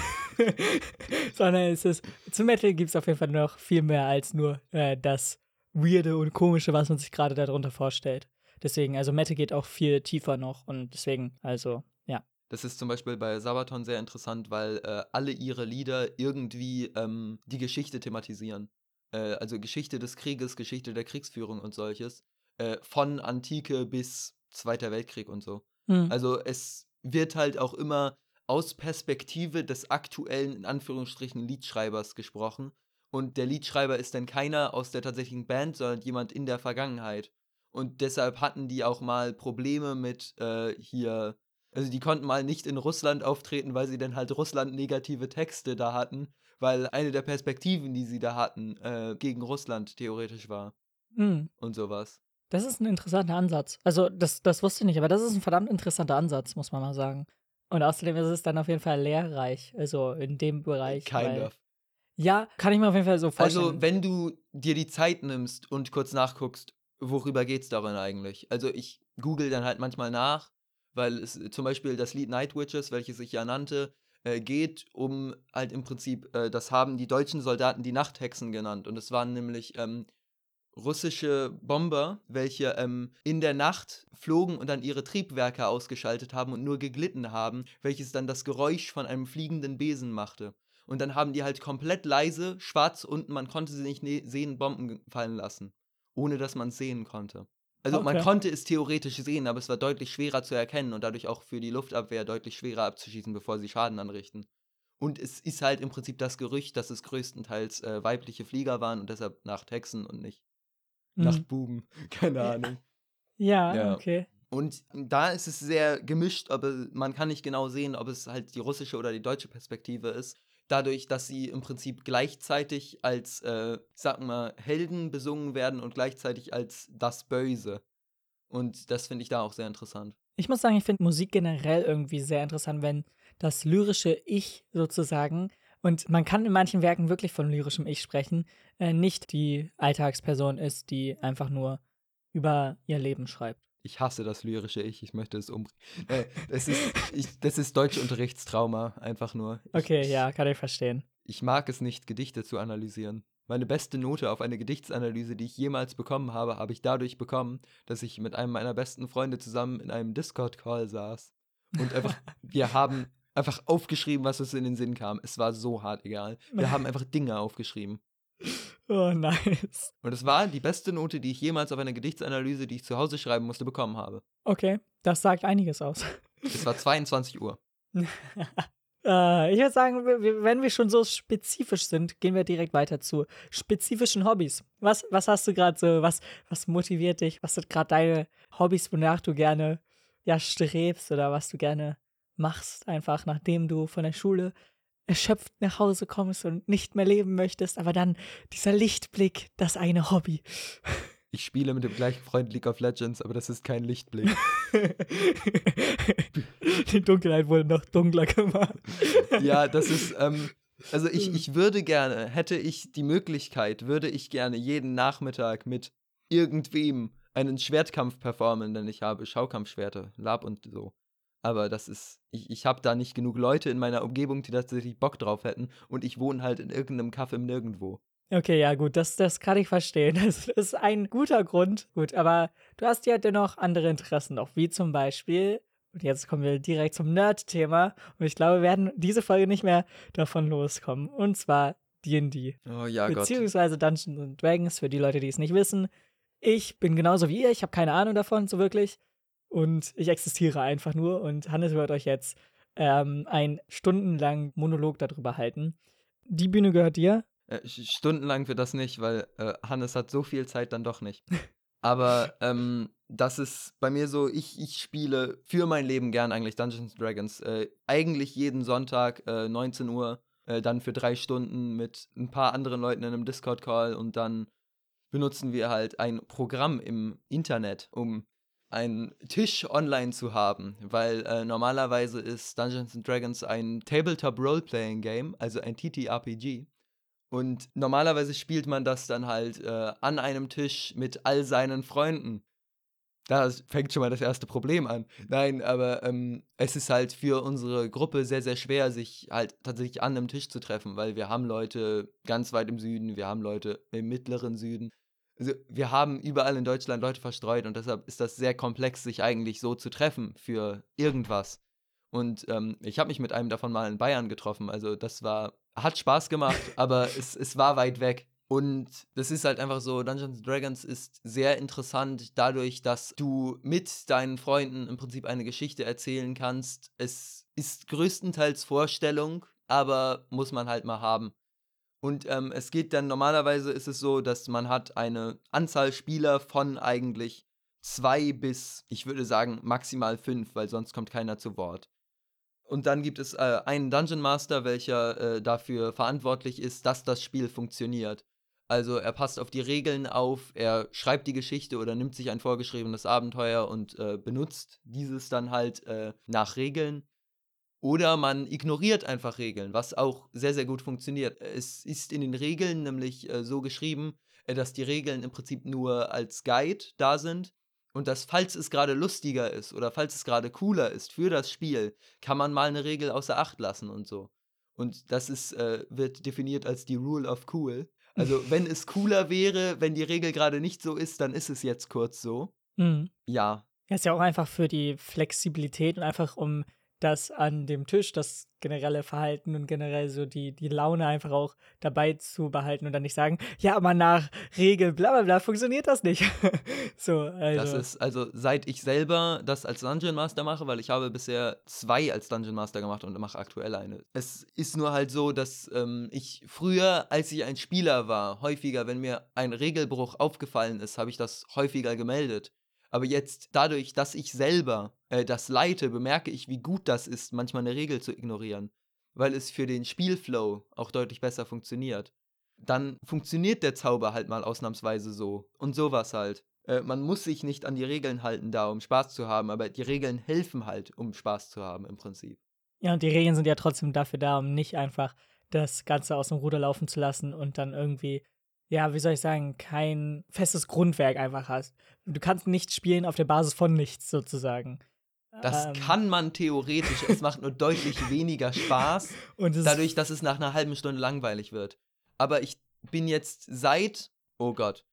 Sondern es ist, zu Metal gibt es auf jeden Fall noch viel mehr als nur äh, das Weirde und Komische, was man sich gerade darunter vorstellt. Deswegen, also Metal geht auch viel tiefer noch und deswegen, also, ja. Das ist zum Beispiel bei Sabaton sehr interessant, weil äh, alle ihre Lieder irgendwie ähm, die Geschichte thematisieren. Äh, also Geschichte des Krieges, Geschichte der Kriegsführung und solches. Äh, von Antike bis Zweiter Weltkrieg und so. Mhm. Also es wird halt auch immer aus Perspektive des aktuellen, in Anführungsstrichen, Liedschreibers gesprochen. Und der Liedschreiber ist dann keiner aus der tatsächlichen Band, sondern jemand in der Vergangenheit. Und deshalb hatten die auch mal Probleme mit äh, hier. Also die konnten mal nicht in Russland auftreten, weil sie dann halt Russland negative Texte da hatten, weil eine der Perspektiven, die sie da hatten, äh, gegen Russland theoretisch war. Mhm. Und sowas. Das ist ein interessanter Ansatz. Also, das, das wusste ich nicht, aber das ist ein verdammt interessanter Ansatz, muss man mal sagen. Und außerdem ist es dann auf jeden Fall lehrreich, also in dem Bereich. Kind of. Ja, kann ich mir auf jeden Fall so vorstellen. Also, wenn du dir die Zeit nimmst und kurz nachguckst, worüber geht's darin eigentlich? Also, ich google dann halt manchmal nach, weil es zum Beispiel das Lied Night Witches, welches ich ja nannte, äh, geht um halt im Prinzip, äh, das haben die deutschen Soldaten die Nachthexen genannt. Und es waren nämlich ähm, russische Bomber, welche ähm, in der Nacht flogen und dann ihre Triebwerke ausgeschaltet haben und nur geglitten haben, welches dann das Geräusch von einem fliegenden Besen machte. Und dann haben die halt komplett leise, schwarz unten, man konnte sie nicht ne sehen, Bomben fallen lassen, ohne dass man es sehen konnte. Also okay. man konnte es theoretisch sehen, aber es war deutlich schwerer zu erkennen und dadurch auch für die Luftabwehr deutlich schwerer abzuschießen, bevor sie Schaden anrichten. Und es ist halt im Prinzip das Gerücht, dass es größtenteils äh, weibliche Flieger waren und deshalb nach Texen und nicht mhm. Nachtbuben, keine Ahnung. Ja, ja, okay. Und da ist es sehr gemischt, aber man kann nicht genau sehen, ob es halt die russische oder die deutsche Perspektive ist. Dadurch, dass sie im Prinzip gleichzeitig als, äh, sag mal, Helden besungen werden und gleichzeitig als das Böse. Und das finde ich da auch sehr interessant. Ich muss sagen, ich finde Musik generell irgendwie sehr interessant, wenn das lyrische Ich sozusagen und man kann in manchen Werken wirklich von lyrischem Ich sprechen, äh, nicht die Alltagsperson ist, die einfach nur über ihr Leben schreibt. Ich hasse das lyrische Ich, ich möchte es umbringen. Äh, das, ist, ich, das ist Deutschunterrichtstrauma, einfach nur. Ich, okay, ja, kann ich verstehen. Ich mag es nicht, Gedichte zu analysieren. Meine beste Note auf eine Gedichtsanalyse, die ich jemals bekommen habe, habe ich dadurch bekommen, dass ich mit einem meiner besten Freunde zusammen in einem Discord-Call saß. Und einfach, wir haben einfach aufgeschrieben, was uns in den Sinn kam. Es war so hart egal. Wir haben einfach Dinge aufgeschrieben. Oh, nice. Und es war die beste Note, die ich jemals auf einer Gedichtsanalyse, die ich zu Hause schreiben musste, bekommen habe. Okay, das sagt einiges aus. Es war 22 Uhr. Äh, ich würde sagen, wenn wir schon so spezifisch sind, gehen wir direkt weiter zu spezifischen Hobbys. Was, was hast du gerade so, was, was motiviert dich? Was sind gerade deine Hobbys, wonach du gerne ja, strebst oder was du gerne machst, einfach nachdem du von der Schule erschöpft nach Hause kommst und nicht mehr leben möchtest, aber dann dieser Lichtblick, das eine Hobby. Ich spiele mit dem gleichen Freund League of Legends, aber das ist kein Lichtblick. Die Dunkelheit wurde noch dunkler gemacht. ja, das ist, ähm, also ich, ich würde gerne, hätte ich die Möglichkeit, würde ich gerne jeden Nachmittag mit irgendwem einen Schwertkampf performen, denn ich habe Schaukampfschwerte, Lab und so. Aber das ist, ich, ich habe da nicht genug Leute in meiner Umgebung, die tatsächlich Bock drauf hätten und ich wohne halt in irgendeinem Kaff im Nirgendwo. Okay, ja, gut, das, das kann ich verstehen. Das ist ein guter Grund. Gut, aber du hast ja dennoch andere Interessen noch, wie zum Beispiel, und jetzt kommen wir direkt zum Nerd-Thema, und ich glaube, wir werden diese Folge nicht mehr davon loskommen, und zwar D&D. Oh ja, Beziehungsweise Gott. Dungeons Dragons, für die Leute, die es nicht wissen. Ich bin genauso wie ihr, ich habe keine Ahnung davon, so wirklich. Und ich existiere einfach nur, und Hannes wird euch jetzt ähm, einen stundenlangen Monolog darüber halten. Die Bühne gehört dir. Äh, stundenlang wird das nicht, weil äh, Hannes hat so viel Zeit dann doch nicht. Aber ähm, das ist bei mir so, ich, ich spiele für mein Leben gern eigentlich Dungeons Dragons. Äh, eigentlich jeden Sonntag äh, 19 Uhr, äh, dann für drei Stunden mit ein paar anderen Leuten in einem Discord-Call und dann benutzen wir halt ein Programm im Internet, um einen Tisch online zu haben, weil äh, normalerweise ist Dungeons Dragons ein Tabletop Role-Playing Game, also ein TTRPG. Und normalerweise spielt man das dann halt äh, an einem Tisch mit all seinen Freunden. Da fängt schon mal das erste Problem an. Nein, aber ähm, es ist halt für unsere Gruppe sehr, sehr schwer, sich halt tatsächlich an einem Tisch zu treffen, weil wir haben Leute ganz weit im Süden, wir haben Leute im mittleren Süden. Also wir haben überall in Deutschland Leute verstreut und deshalb ist das sehr komplex, sich eigentlich so zu treffen für irgendwas. Und ähm, ich habe mich mit einem davon mal in Bayern getroffen. Also das war hat Spaß gemacht, aber es, es war weit weg. Und das ist halt einfach so, Dungeons Dragons ist sehr interessant dadurch, dass du mit deinen Freunden im Prinzip eine Geschichte erzählen kannst. Es ist größtenteils Vorstellung, aber muss man halt mal haben. Und ähm, es geht dann normalerweise ist es so, dass man hat eine Anzahl Spieler von eigentlich zwei bis, ich würde sagen, maximal fünf, weil sonst kommt keiner zu Wort. Und dann gibt es äh, einen Dungeon Master, welcher äh, dafür verantwortlich ist, dass das Spiel funktioniert. Also er passt auf die Regeln auf, er schreibt die Geschichte oder nimmt sich ein vorgeschriebenes Abenteuer und äh, benutzt dieses dann halt äh, nach Regeln. Oder man ignoriert einfach Regeln, was auch sehr, sehr gut funktioniert. Es ist in den Regeln nämlich äh, so geschrieben, äh, dass die Regeln im Prinzip nur als Guide da sind und dass, falls es gerade lustiger ist oder falls es gerade cooler ist für das Spiel, kann man mal eine Regel außer Acht lassen und so. Und das ist, äh, wird definiert als die Rule of Cool. Also, wenn es cooler wäre, wenn die Regel gerade nicht so ist, dann ist es jetzt kurz so. Mhm. Ja. Ja, ist ja auch einfach für die Flexibilität und einfach um das an dem Tisch, das generelle Verhalten und generell so die, die Laune einfach auch dabei zu behalten und dann nicht sagen, ja, aber nach Regel bla bla bla funktioniert das nicht. so, also. Das ist, also seit ich selber das als Dungeon Master mache, weil ich habe bisher zwei als Dungeon Master gemacht und mache aktuell eine. Es ist nur halt so, dass ähm, ich früher, als ich ein Spieler war, häufiger, wenn mir ein Regelbruch aufgefallen ist, habe ich das häufiger gemeldet. Aber jetzt dadurch, dass ich selber äh, das leite, bemerke ich, wie gut das ist, manchmal eine Regel zu ignorieren, weil es für den Spielflow auch deutlich besser funktioniert. Dann funktioniert der Zauber halt mal ausnahmsweise so und sowas halt. Äh, man muss sich nicht an die Regeln halten da, um Spaß zu haben, aber die Regeln helfen halt, um Spaß zu haben im Prinzip. Ja, und die Regeln sind ja trotzdem dafür da, um nicht einfach das Ganze aus dem Ruder laufen zu lassen und dann irgendwie ja, wie soll ich sagen, kein festes Grundwerk einfach hast. Du kannst nicht spielen auf der Basis von nichts sozusagen. Das ähm. kann man theoretisch, es macht nur deutlich weniger Spaß, dadurch, dass es nach einer halben Stunde langweilig wird. Aber ich bin jetzt seit, oh Gott,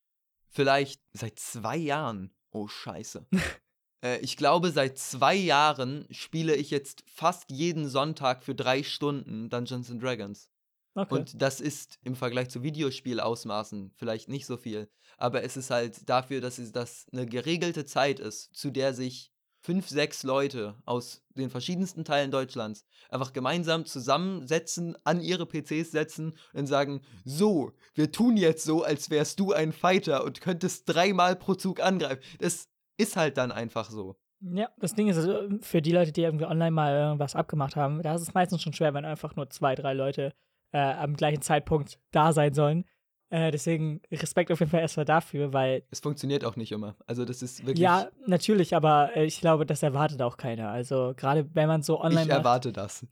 vielleicht seit zwei Jahren, oh Scheiße. äh, ich glaube, seit zwei Jahren spiele ich jetzt fast jeden Sonntag für drei Stunden Dungeons and Dragons. Okay. Und das ist im Vergleich zu Videospielausmaßen vielleicht nicht so viel. Aber es ist halt dafür, dass es das eine geregelte Zeit ist, zu der sich fünf, sechs Leute aus den verschiedensten Teilen Deutschlands einfach gemeinsam zusammensetzen, an ihre PCs setzen und sagen, so, wir tun jetzt so, als wärst du ein Fighter und könntest dreimal pro Zug angreifen. Das ist halt dann einfach so. Ja, das Ding ist, also für die Leute, die irgendwie online mal irgendwas abgemacht haben, da ist es meistens schon schwer, wenn einfach nur zwei, drei Leute äh, am gleichen Zeitpunkt da sein sollen. Äh, deswegen Respekt auf jeden Fall erstmal dafür, weil. Es funktioniert auch nicht immer. Also, das ist wirklich. Ja, natürlich, aber äh, ich glaube, das erwartet auch keiner. Also, gerade wenn man so online. Ich erwarte das.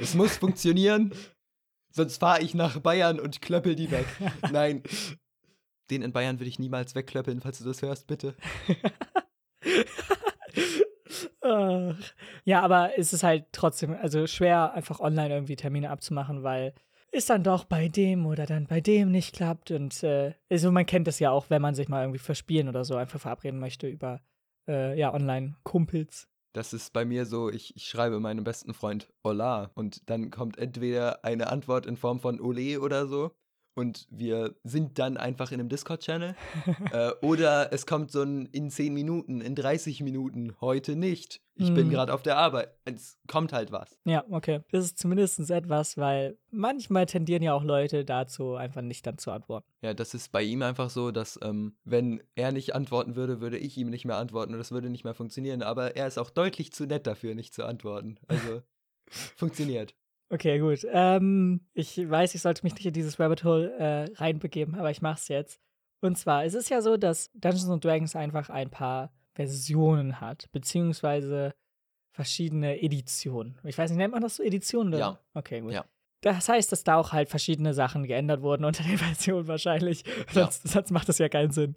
Es muss funktionieren, sonst fahre ich nach Bayern und klöppel die weg. Nein. Den in Bayern würde ich niemals wegklöppeln, falls du das hörst, bitte. ja, aber es ist halt trotzdem also schwer, einfach online irgendwie Termine abzumachen, weil es dann doch bei dem oder dann bei dem nicht klappt. Und äh, also man kennt das ja auch, wenn man sich mal irgendwie verspielen oder so einfach verabreden möchte über äh, ja, Online-Kumpels. Das ist bei mir so, ich, ich schreibe meinem besten Freund Hola und dann kommt entweder eine Antwort in Form von Ole oder so und wir sind dann einfach in einem Discord-Channel. äh, oder es kommt so ein in 10 Minuten, in 30 Minuten, heute nicht. Ich mm. bin hm. gerade auf der Arbeit. Es kommt halt was. Ja, okay. Das ist zumindest etwas, weil manchmal tendieren ja auch Leute dazu, einfach nicht dann zu antworten. Ja, das ist bei ihm einfach so, dass ähm, wenn er nicht antworten würde, würde ich ihm nicht mehr antworten und das würde nicht mehr funktionieren. Aber er ist auch deutlich zu nett dafür, nicht zu antworten. Also funktioniert. Okay, gut. Ähm, ich weiß, ich sollte mich nicht in dieses Rabbit Hole äh, reinbegeben, aber ich mache es jetzt. Und zwar, es ist ja so, dass Dungeons Dragons einfach ein paar Versionen hat, beziehungsweise verschiedene Editionen. Ich weiß nicht, nennt man das so Editionen? Oder? Ja. Okay, gut. Ja. Das heißt, dass da auch halt verschiedene Sachen geändert wurden unter der Version wahrscheinlich. Ja. Sonst, sonst, macht das ja keinen Sinn.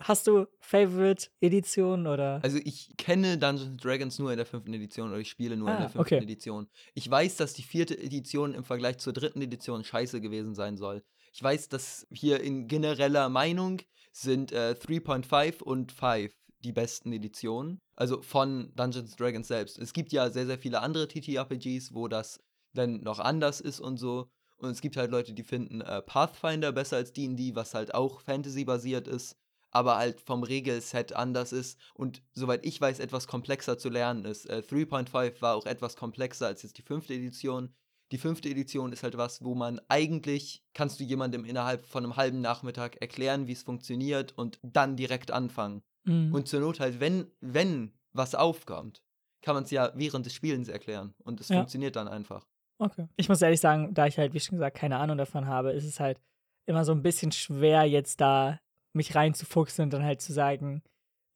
Hast du Favorite Edition oder? Also ich kenne Dungeons Dragons nur in der fünften Edition oder ich spiele nur ah, in der fünften okay. Edition. Ich weiß, dass die vierte Edition im Vergleich zur dritten Edition scheiße gewesen sein soll. Ich weiß, dass hier in genereller Meinung sind äh, 3.5 und 5 die besten Editionen. Also von Dungeons Dragons selbst. Es gibt ja sehr, sehr viele andere TTRPGs, wo das dann noch anders ist und so. Und es gibt halt Leute, die finden äh, Pathfinder besser als D&D, was halt auch Fantasy-basiert ist, aber halt vom Regelset anders ist und soweit ich weiß, etwas komplexer zu lernen ist. Äh, 3.5 war auch etwas komplexer als jetzt die fünfte Edition. Die fünfte Edition ist halt was, wo man eigentlich, kannst du jemandem innerhalb von einem halben Nachmittag erklären, wie es funktioniert und dann direkt anfangen. Mhm. Und zur Not halt, wenn, wenn was aufkommt, kann man es ja während des Spielens erklären und es ja. funktioniert dann einfach. Okay. Ich muss ehrlich sagen, da ich halt, wie schon gesagt, keine Ahnung davon habe, ist es halt immer so ein bisschen schwer, jetzt da mich reinzufuchsen und dann halt zu sagen,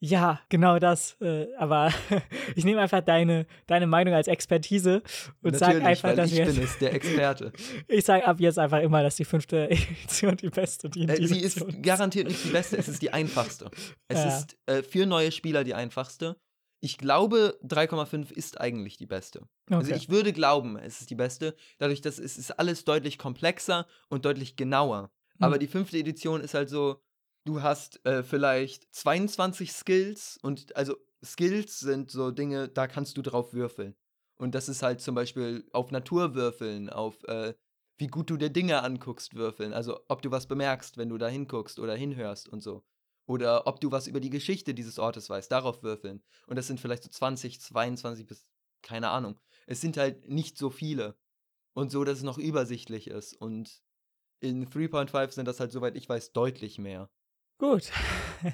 ja, genau das. Äh, aber ich nehme einfach deine, deine Meinung als Expertise und sage einfach, dass ich bin es, der Experte. ich sage ab jetzt einfach immer, dass die fünfte Edition die beste die äh, Sie ist garantiert nicht die beste, es ist die einfachste. Es ja. ist äh, für neue Spieler die einfachste. Ich glaube, 3,5 ist eigentlich die beste. Also okay. Also ich würde glauben, es ist die beste. Dadurch, dass es ist alles deutlich komplexer und deutlich genauer. Mhm. Aber die fünfte Edition ist halt so, du hast äh, vielleicht 22 Skills und also Skills sind so Dinge, da kannst du drauf würfeln. Und das ist halt zum Beispiel auf Natur würfeln, auf äh, wie gut du dir Dinge anguckst würfeln. Also ob du was bemerkst, wenn du da hinguckst oder hinhörst und so. Oder ob du was über die Geschichte dieses Ortes weißt, darauf würfeln. Und das sind vielleicht so 20, 22 bis, keine Ahnung. Es sind halt nicht so viele. Und so, dass es noch übersichtlich ist. Und in 3.5 sind das halt, soweit ich weiß, deutlich mehr. Gut.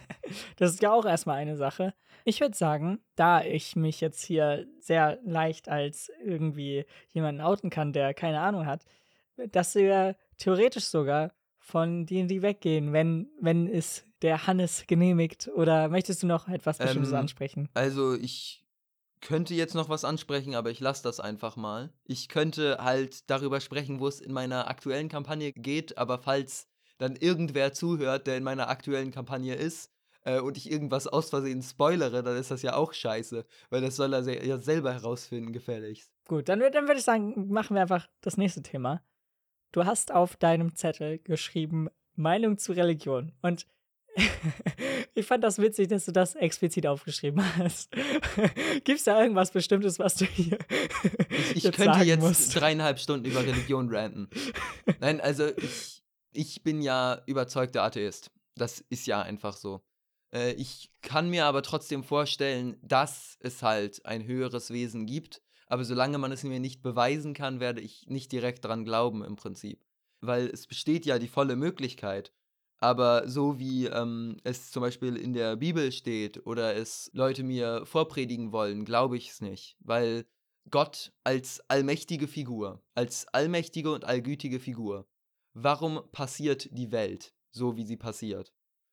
Das ist ja auch erstmal eine Sache. Ich würde sagen, da ich mich jetzt hier sehr leicht als irgendwie jemanden outen kann, der keine Ahnung hat, dass wir theoretisch sogar von D&D weggehen, wenn, wenn es der Hannes genehmigt? Oder möchtest du noch etwas Bestimmtes ähm, ansprechen? Also ich könnte jetzt noch was ansprechen, aber ich lasse das einfach mal. Ich könnte halt darüber sprechen, wo es in meiner aktuellen Kampagne geht, aber falls dann irgendwer zuhört, der in meiner aktuellen Kampagne ist, äh, und ich irgendwas aus Versehen spoilere, dann ist das ja auch scheiße, weil das soll er ja selber herausfinden, gefälligst. Gut, dann, dann würde ich sagen, machen wir einfach das nächste Thema. Du hast auf deinem Zettel geschrieben Meinung zu Religion. Und ich fand das witzig, dass du das explizit aufgeschrieben hast. Gibt es da irgendwas Bestimmtes, was du hier. ich, ich jetzt könnte jetzt musst? dreieinhalb Stunden über Religion ranten. Nein, also ich, ich bin ja überzeugter Atheist. Das ist ja einfach so. Äh, ich kann mir aber trotzdem vorstellen, dass es halt ein höheres Wesen gibt. Aber solange man es mir nicht beweisen kann, werde ich nicht direkt dran glauben im Prinzip. Weil es besteht ja die volle Möglichkeit. Aber so wie ähm, es zum Beispiel in der Bibel steht oder es Leute mir vorpredigen wollen, glaube ich es nicht. Weil Gott als allmächtige Figur, als allmächtige und allgütige Figur, warum passiert die Welt so, wie sie passiert?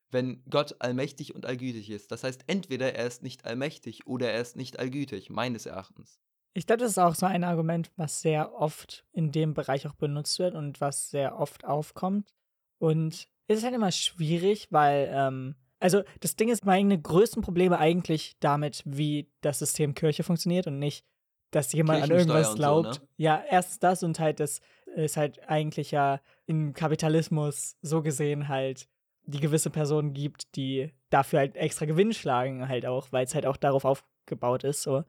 Wenn Gott allmächtig und allgütig ist. Das heißt, entweder er ist nicht allmächtig oder er ist nicht allgütig, meines Erachtens. Ich glaube, das ist auch so ein Argument, was sehr oft in dem Bereich auch benutzt wird und was sehr oft aufkommt. Und es ist halt immer schwierig, weil, ähm, also das Ding ist, meine größten Probleme eigentlich damit, wie das System Kirche funktioniert und nicht, dass jemand an irgendwas glaubt. So, ne? Ja, erstens das und halt, das ist halt eigentlich ja im Kapitalismus so gesehen halt die gewisse Personen gibt, die dafür halt extra Gewinn schlagen, halt auch, weil es halt auch darauf aufgebaut ist, so.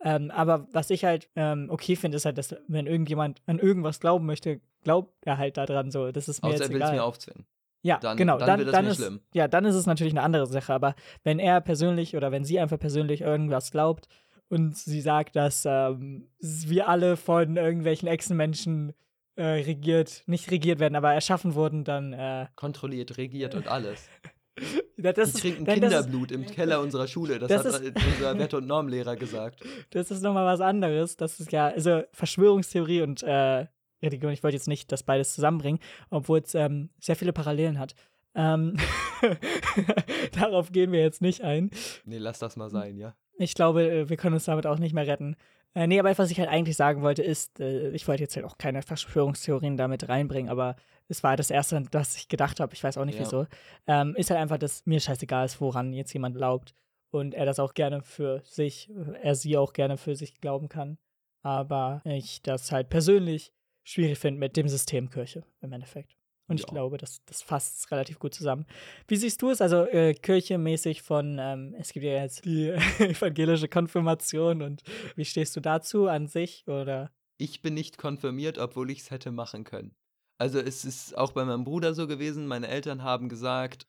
Ähm, aber was ich halt ähm, okay finde, ist halt, dass wenn irgendjemand an irgendwas glauben möchte, glaubt er halt daran so. Das ist mir Außer jetzt er will es mir aufzwingen. Ja, dann, genau. Dann, dann, dann ist, schlimm. Ja, dann ist es natürlich eine andere Sache. Aber wenn er persönlich oder wenn sie einfach persönlich irgendwas glaubt und sie sagt, dass ähm, wir alle von irgendwelchen Echsenmenschen äh, regiert, nicht regiert werden, aber erschaffen wurden, dann äh, kontrolliert, regiert und alles. Ja, die trinken Kinderblut ist, im Keller unserer Schule. Das, das hat ist, unser Wert- und Normlehrer gesagt. Das ist nochmal was anderes. Das ist ja, also Verschwörungstheorie und äh, Religion. Ich wollte jetzt nicht das beides zusammenbringen, obwohl es ähm, sehr viele Parallelen hat. Ähm Darauf gehen wir jetzt nicht ein. Nee, lass das mal sein, ja. Ich glaube, äh, wir können uns damit auch nicht mehr retten. Äh, nee, aber was ich halt eigentlich sagen wollte, ist, äh, ich wollte jetzt halt auch keine Verschwörungstheorien damit reinbringen, aber es war das Erste, was ich gedacht habe, ich weiß auch nicht ja. wieso, ähm, ist halt einfach, dass mir scheißegal ist, woran jetzt jemand glaubt und er das auch gerne für sich, er sie auch gerne für sich glauben kann. Aber ich das halt persönlich schwierig finde mit dem System Kirche im Endeffekt. Und ja. ich glaube, das, das fasst relativ gut zusammen. Wie siehst du es? Also äh, kirchemäßig von, ähm, es gibt ja jetzt die evangelische Konfirmation und wie stehst du dazu an sich? Oder? Ich bin nicht konfirmiert, obwohl ich es hätte machen können. Also es ist auch bei meinem Bruder so gewesen, meine Eltern haben gesagt,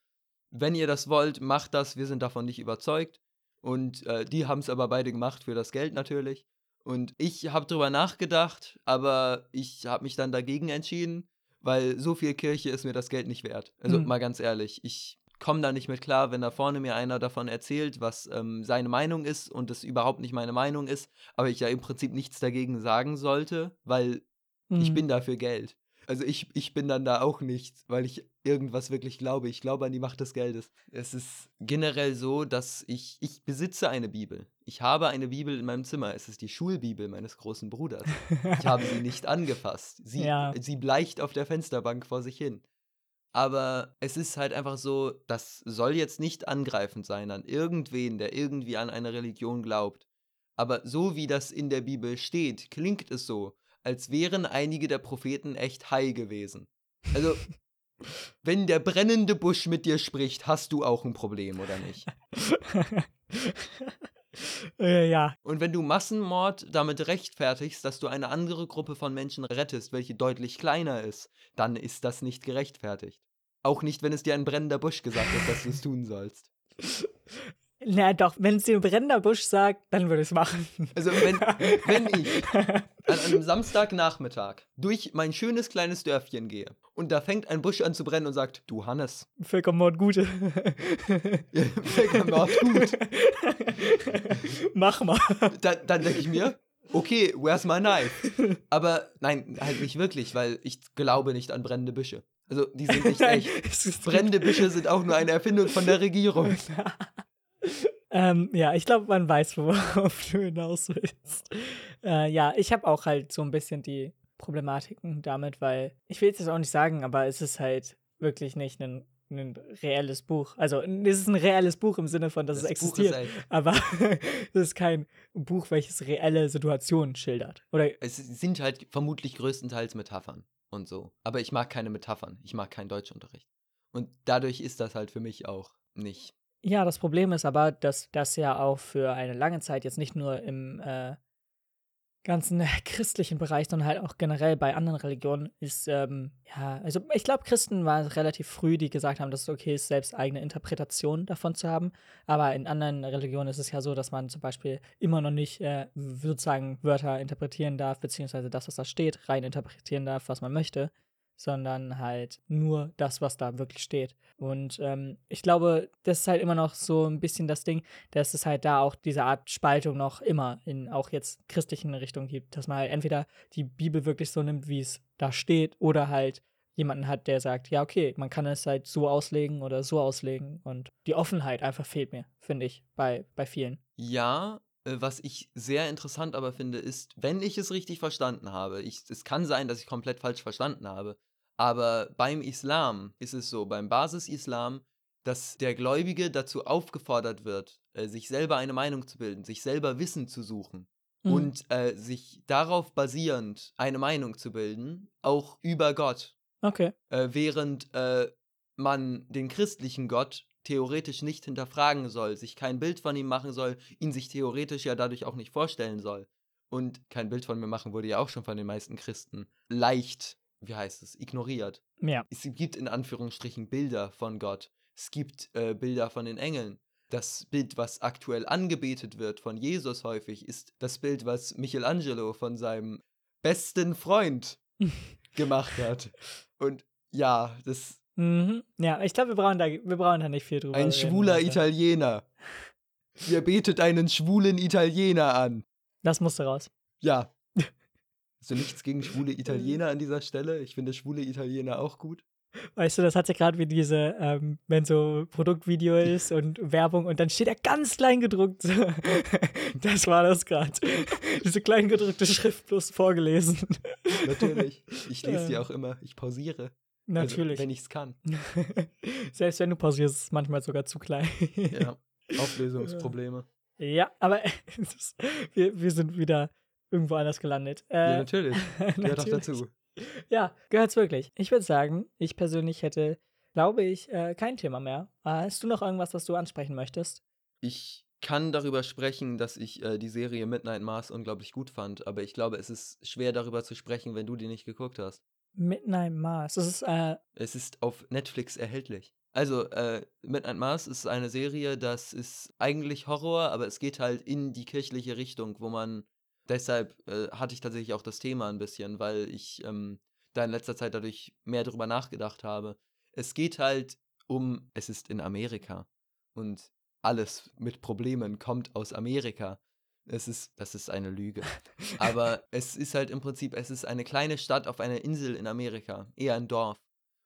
wenn ihr das wollt, macht das, wir sind davon nicht überzeugt. Und äh, die haben es aber beide gemacht für das Geld natürlich. Und ich habe darüber nachgedacht, aber ich habe mich dann dagegen entschieden, weil so viel Kirche ist mir das Geld nicht wert. Also mhm. mal ganz ehrlich, ich komme da nicht mit klar, wenn da vorne mir einer davon erzählt, was ähm, seine Meinung ist und es überhaupt nicht meine Meinung ist, aber ich ja im Prinzip nichts dagegen sagen sollte, weil mhm. ich bin dafür Geld. Also ich, ich bin dann da auch nicht, weil ich irgendwas wirklich glaube. Ich glaube an die Macht des Geldes. Es ist generell so, dass ich, ich besitze eine Bibel. Ich habe eine Bibel in meinem Zimmer. Es ist die Schulbibel meines großen Bruders. Ich habe sie nicht angefasst. Sie, ja. sie bleicht auf der Fensterbank vor sich hin. Aber es ist halt einfach so, das soll jetzt nicht angreifend sein an irgendwen, der irgendwie an eine Religion glaubt. Aber so wie das in der Bibel steht, klingt es so, als wären einige der Propheten echt high gewesen. Also, wenn der brennende Busch mit dir spricht, hast du auch ein Problem, oder nicht? äh, ja. Und wenn du Massenmord damit rechtfertigst, dass du eine andere Gruppe von Menschen rettest, welche deutlich kleiner ist, dann ist das nicht gerechtfertigt. Auch nicht, wenn es dir ein brennender Busch gesagt hat, dass du es tun sollst. Na doch, wenn es dir ein brennender Busch sagt, dann würde ich es machen. Also wenn, wenn ich an einem Samstagnachmittag durch mein schönes kleines Dörfchen gehe und da fängt ein Busch an zu brennen und sagt, du Hannes. Völkermord gut. Völkermord gut. Mach mal. Da, dann denke ich mir, okay, where's my knife? Aber nein, halt nicht wirklich, weil ich glaube nicht an brennende Büsche. Also die sind nicht echt. Brennende Büsche sind auch nur eine Erfindung von der Regierung. ähm, ja, ich glaube, man weiß, worauf du hinaus willst. Äh, ja, ich habe auch halt so ein bisschen die Problematiken damit, weil ich will jetzt auch nicht sagen, aber es ist halt wirklich nicht ein, ein reelles Buch. Also es ist ein reelles Buch im Sinne von, dass das es existiert, halt aber es ist kein Buch, welches reelle Situationen schildert. Oder es sind halt vermutlich größtenteils Metaphern. und so. Aber ich mag keine Metaphern. Ich mag keinen Deutschunterricht. Und dadurch ist das halt für mich auch nicht. Ja, das Problem ist aber, dass das ja auch für eine lange Zeit jetzt nicht nur im äh, ganzen christlichen Bereich, sondern halt auch generell bei anderen Religionen ist, ähm, ja, also ich glaube, Christen waren relativ früh, die gesagt haben, dass es okay ist, selbst eigene Interpretationen davon zu haben. Aber in anderen Religionen ist es ja so, dass man zum Beispiel immer noch nicht äh, sozusagen Wörter interpretieren darf, beziehungsweise das, was da steht, rein interpretieren darf, was man möchte sondern halt nur das, was da wirklich steht. Und ähm, ich glaube, das ist halt immer noch so ein bisschen das Ding, dass es halt da auch diese Art Spaltung noch immer in auch jetzt christlichen Richtungen gibt, dass man halt entweder die Bibel wirklich so nimmt, wie es da steht, oder halt jemanden hat, der sagt, ja, okay, man kann es halt so auslegen oder so auslegen. Und die Offenheit einfach fehlt mir, finde ich, bei, bei vielen. Ja, äh, was ich sehr interessant aber finde, ist, wenn ich es richtig verstanden habe, ich, es kann sein, dass ich komplett falsch verstanden habe, aber beim Islam ist es so, beim Basis-Islam, dass der Gläubige dazu aufgefordert wird, äh, sich selber eine Meinung zu bilden, sich selber Wissen zu suchen mhm. und äh, sich darauf basierend eine Meinung zu bilden, auch über Gott. Okay. Äh, während äh, man den christlichen Gott theoretisch nicht hinterfragen soll, sich kein Bild von ihm machen soll, ihn sich theoretisch ja dadurch auch nicht vorstellen soll. Und kein Bild von mir machen wurde ja auch schon von den meisten Christen leicht wie heißt es, ignoriert. Ja. Es gibt in Anführungsstrichen Bilder von Gott. Es gibt äh, Bilder von den Engeln. Das Bild, was aktuell angebetet wird von Jesus häufig, ist das Bild, was Michelangelo von seinem besten Freund gemacht hat. Und ja, das. Mhm. Ja, ich glaube, wir brauchen da, wir brauchen da nicht viel drüber. Ein schwuler reden, Italiener. Ihr betet einen schwulen Italiener an. Das musste raus. Ja, also nichts gegen schwule Italiener an dieser Stelle. Ich finde schwule Italiener auch gut. Weißt du, das hat ja gerade wie diese, ähm, wenn so Produktvideo ist und Werbung und dann steht er ganz klein gedruckt. das war das gerade. Diese klein gedruckte Schrift bloß vorgelesen. Natürlich. Ich lese die auch immer. Ich pausiere. Also, Natürlich. Also, wenn ich es kann. Selbst wenn du pausierst, ist es manchmal sogar zu klein. ja. Auflösungsprobleme. Ja, aber wir, wir sind wieder irgendwo anders gelandet. Äh, ja, natürlich. Gehört auch dazu. Ja, gehört's wirklich. Ich würde sagen, ich persönlich hätte, glaube ich, äh, kein Thema mehr. Äh, hast du noch irgendwas, was du ansprechen möchtest? Ich kann darüber sprechen, dass ich äh, die Serie Midnight Mars unglaublich gut fand, aber ich glaube, es ist schwer darüber zu sprechen, wenn du die nicht geguckt hast. Midnight Mars, das ist, äh Es ist auf Netflix erhältlich. Also, äh, Midnight Mars ist eine Serie, das ist eigentlich Horror, aber es geht halt in die kirchliche Richtung, wo man deshalb äh, hatte ich tatsächlich auch das Thema ein bisschen, weil ich ähm, da in letzter Zeit dadurch mehr darüber nachgedacht habe. Es geht halt um, es ist in Amerika und alles mit Problemen kommt aus Amerika. Es ist, das ist eine Lüge. Aber es ist halt im Prinzip, es ist eine kleine Stadt auf einer Insel in Amerika, eher ein Dorf.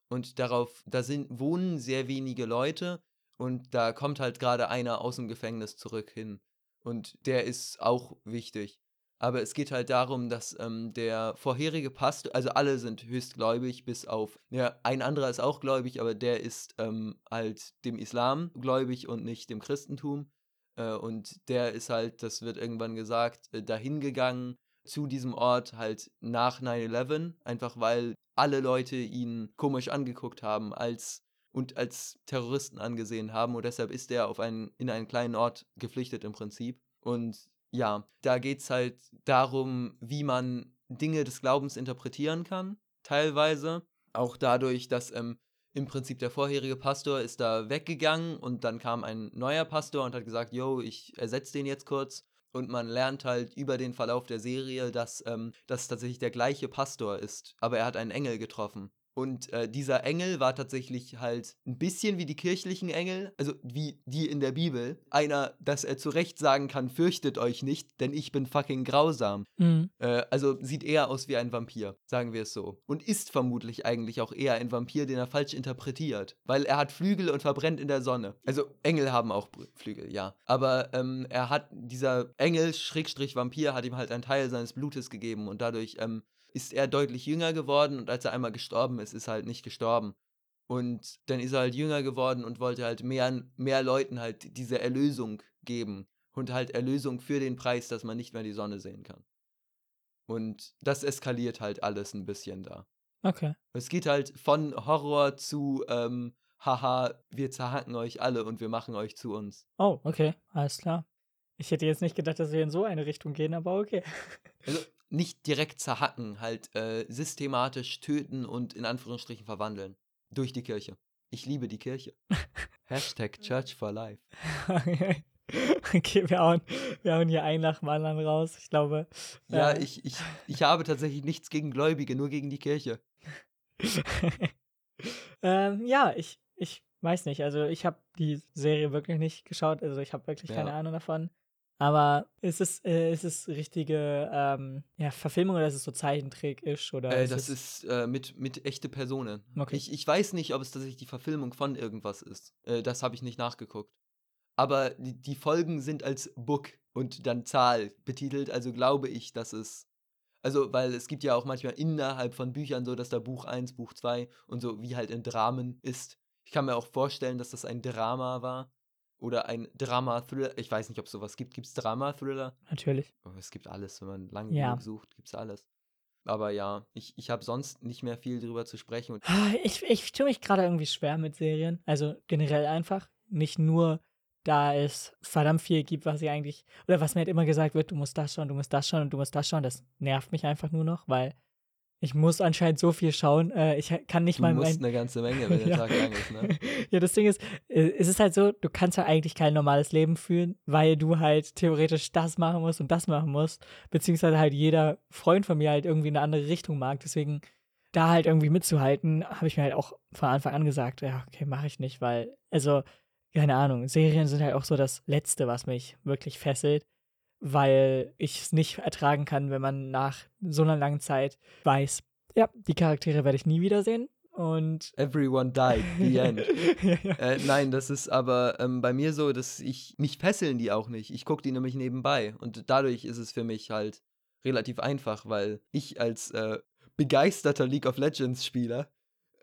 Und darauf, da sind, wohnen sehr wenige Leute und da kommt halt gerade einer aus dem Gefängnis zurück hin. Und der ist auch wichtig. Aber es geht halt darum, dass ähm, der vorherige Pastor, also alle sind höchstgläubig, bis auf, ja, ein anderer ist auch gläubig, aber der ist ähm, halt dem Islam gläubig und nicht dem Christentum. Äh, und der ist halt, das wird irgendwann gesagt, äh, dahin zu diesem Ort halt nach 9-11, einfach weil alle Leute ihn komisch angeguckt haben als und als Terroristen angesehen haben und deshalb ist er auf einen, in einen kleinen Ort geflüchtet im Prinzip. Und ja, da geht es halt darum, wie man Dinge des Glaubens interpretieren kann, teilweise. Auch dadurch, dass ähm, im Prinzip der vorherige Pastor ist da weggegangen und dann kam ein neuer Pastor und hat gesagt, yo, ich ersetze den jetzt kurz. Und man lernt halt über den Verlauf der Serie, dass ähm, das tatsächlich der gleiche Pastor ist, aber er hat einen Engel getroffen. Und äh, dieser Engel war tatsächlich halt ein bisschen wie die kirchlichen Engel, also wie die in der Bibel. Einer, dass er zu Recht sagen kann, fürchtet euch nicht, denn ich bin fucking grausam. Mhm. Äh, also sieht eher aus wie ein Vampir, sagen wir es so. Und ist vermutlich eigentlich auch eher ein Vampir, den er falsch interpretiert. Weil er hat Flügel und verbrennt in der Sonne. Also Engel haben auch Flügel, ja. Aber ähm, er hat, dieser Engel, Schrägstrich Vampir, hat ihm halt einen Teil seines Blutes gegeben und dadurch ähm, ist er deutlich jünger geworden und als er einmal gestorben ist, ist er halt nicht gestorben. Und dann ist er halt jünger geworden und wollte halt mehr, mehr Leuten halt diese Erlösung geben. Und halt Erlösung für den Preis, dass man nicht mehr die Sonne sehen kann. Und das eskaliert halt alles ein bisschen da. Okay. Es geht halt von Horror zu, ähm, haha, wir zerhacken euch alle und wir machen euch zu uns. Oh, okay, alles klar. Ich hätte jetzt nicht gedacht, dass wir in so eine Richtung gehen, aber okay. Also nicht direkt zerhacken, halt äh, systematisch töten und in Anführungsstrichen verwandeln. Durch die Kirche. Ich liebe die Kirche. Hashtag Church for Life. okay, wir hauen, wir hauen hier ein nach dem anderen raus. Ich glaube. Ja, äh, ich, ich, ich habe tatsächlich nichts gegen Gläubige, nur gegen die Kirche. ähm, ja, ich, ich weiß nicht. Also ich habe die Serie wirklich nicht geschaut. Also ich habe wirklich Ja. keine Ahnung davon. Aber ist es, äh, ist es richtige ähm, ja, Verfilmung oder ist es so Zeichentrick-isch? Oder Äh, ist das ist äh, mit, mit echte Personen. Okay. Ich, ich weiß nicht, ob es tatsächlich die Verfilmung von irgendwas ist. Äh, das habe ich nicht nachgeguckt. Aber die, die Folgen sind als Book und dann Zahl betitelt, also glaube ich, dass es. Also, weil es gibt ja auch manchmal innerhalb von Büchern so, dass da Buch 1, Buch 2 und so wie halt in Dramen ist. Ich kann mir auch vorstellen, dass das ein Drama war. Oder ein Drama-Thriller. Ich weiß nicht, ob es sowas gibt. Gibt es Drama-Thriller? natürlich. Oh, es gibt alles, wenn man lange Ja. sucht, gibt es alles. Aber ja, ich, ich habe sonst nicht mehr viel drüber zu sprechen. Und Ah, Ich, ich tue mich gerade irgendwie schwer mit Serien. Also generell einfach. Nicht nur, da es verdammt viel gibt, was ich eigentlich. Oder was mir halt immer gesagt wird, du musst das schauen, du musst das schauen und du musst das schauen. Das nervt mich einfach nur noch, weil ich muss anscheinend so viel schauen. Äh, ich kann nicht du mal musst mein. eine ganze Menge, wenn der Ja. Tag lang ist, ne? ja, das Ding ist, äh, es ist halt so, du kannst ja eigentlich kein normales Leben führen, weil du halt theoretisch das machen musst und das machen musst, beziehungsweise halt jeder Freund von mir halt irgendwie eine andere Richtung mag. Deswegen da halt irgendwie mitzuhalten, habe ich mir halt auch von Anfang an gesagt, ja, okay, mache ich nicht, weil, also, keine Ahnung, Serien sind halt auch so das Letzte, was mich wirklich fesselt, weil ich es nicht ertragen kann, wenn man nach so einer langen Zeit weiß, ja, die Charaktere werde ich nie wiedersehen und Everyone died, the end. ja, ja. äh, nein, das ist aber ähm, bei mir so, dass ich, mich fesseln die auch nicht. Ich gucke die nämlich nebenbei. Und dadurch ist es für mich halt relativ einfach, weil ich als äh, begeisterter League of Legends Spieler,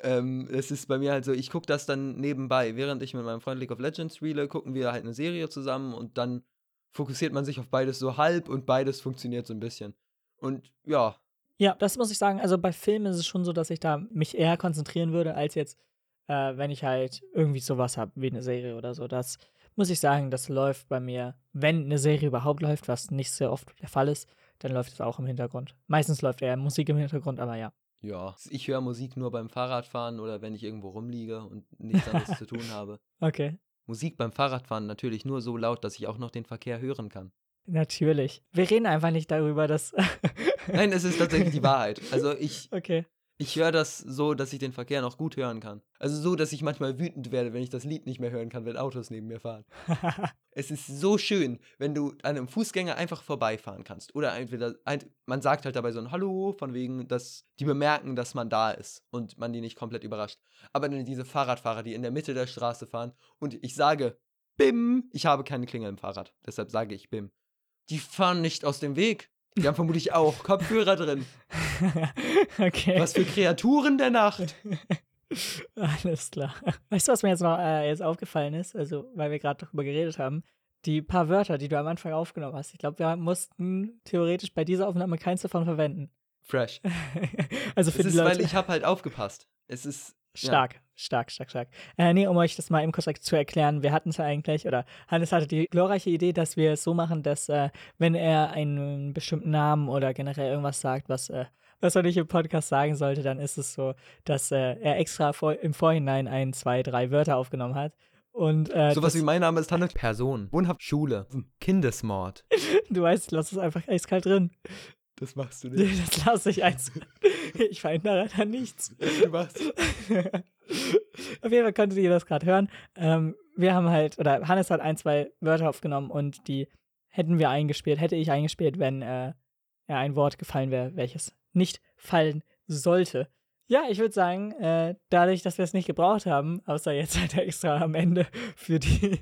ähm, es ist bei mir halt so, ich gucke das dann nebenbei. Während ich mit meinem Freund League of Legends spiele, gucken wir halt eine Serie zusammen und dann fokussiert man sich auf beides so halb und beides funktioniert so ein bisschen. Und ja, Ja, das muss ich sagen. Also bei Filmen ist es schon so, dass ich da mich eher konzentrieren würde, als jetzt, äh, wenn ich halt irgendwie sowas habe, wie eine Serie oder so. Das muss ich sagen, das läuft bei mir, wenn eine Serie überhaupt läuft, was nicht sehr oft der Fall ist, dann läuft es auch im Hintergrund. Meistens läuft eher Musik im Hintergrund, aber ja. ja. Ich höre Musik nur beim Fahrradfahren oder wenn ich irgendwo rumliege und nichts anderes zu tun habe. Okay. Musik beim Fahrradfahren natürlich nur so laut, dass ich auch noch den Verkehr hören kann. Natürlich. Wir reden einfach nicht darüber, dass. Nein, es ist tatsächlich die Wahrheit. Also ich, Okay. Ich höre das so, dass ich den Verkehr noch gut hören kann. Also so, dass ich manchmal wütend werde, wenn ich das Lied nicht mehr hören kann, wenn Autos neben mir fahren. Es ist so schön, wenn du an einem Fußgänger einfach vorbeifahren kannst. Oder entweder, man sagt halt dabei so ein Hallo, von wegen, dass die bemerken, dass man da ist und man die nicht komplett überrascht. Aber dann diese Fahrradfahrer, die in der Mitte der Straße fahren und ich sage, Bim, ich habe keine Klingel im Fahrrad, deshalb sage ich Bim. Die fahren nicht aus dem Weg. Die haben vermutlich auch Kopfhörer drin. okay. Was für Kreaturen der Nacht. Alles klar. Weißt du, was mir jetzt noch äh, jetzt aufgefallen ist? Also, weil wir gerade darüber geredet haben. Die paar Wörter, die du am Anfang aufgenommen hast. Ich glaube, wir mussten theoretisch bei dieser Aufnahme keins davon verwenden. Fresh. also für Es die ist, Leute. weil ich habe halt aufgepasst. Es ist ja. Stark, stark, stark. Äh, nee, um euch das mal eben kurz zu erklären, wir hatten es ja eigentlich, oder Hannes hatte die glorreiche Idee, dass wir es so machen, dass äh, wenn er einen bestimmten Namen oder generell irgendwas sagt, was, äh, was er nicht im Podcast sagen sollte, dann ist es so, dass äh, er extra vor, im Vorhinein ein, zwei, drei Wörter aufgenommen hat. Und äh, Sowas wie mein Name ist Hannes. Person. Wohnhaft Schule. Kindesmord. du weißt, ich lasse es einfach eiskalt drin. Das machst du nicht. Das lasse ich eins. Ich verändere da nichts. Du machst. Auf jeden Fall konntet ihr das gerade hören. Ähm, wir haben halt, oder Hannes hat ein, zwei Wörter aufgenommen und die hätten wir eingespielt, hätte ich eingespielt, wenn äh, ja, ein Wort gefallen wäre, welches nicht fallen sollte. Ja, ich würde sagen, äh, dadurch, dass wir es nicht gebraucht haben, außer jetzt halt extra am Ende für die,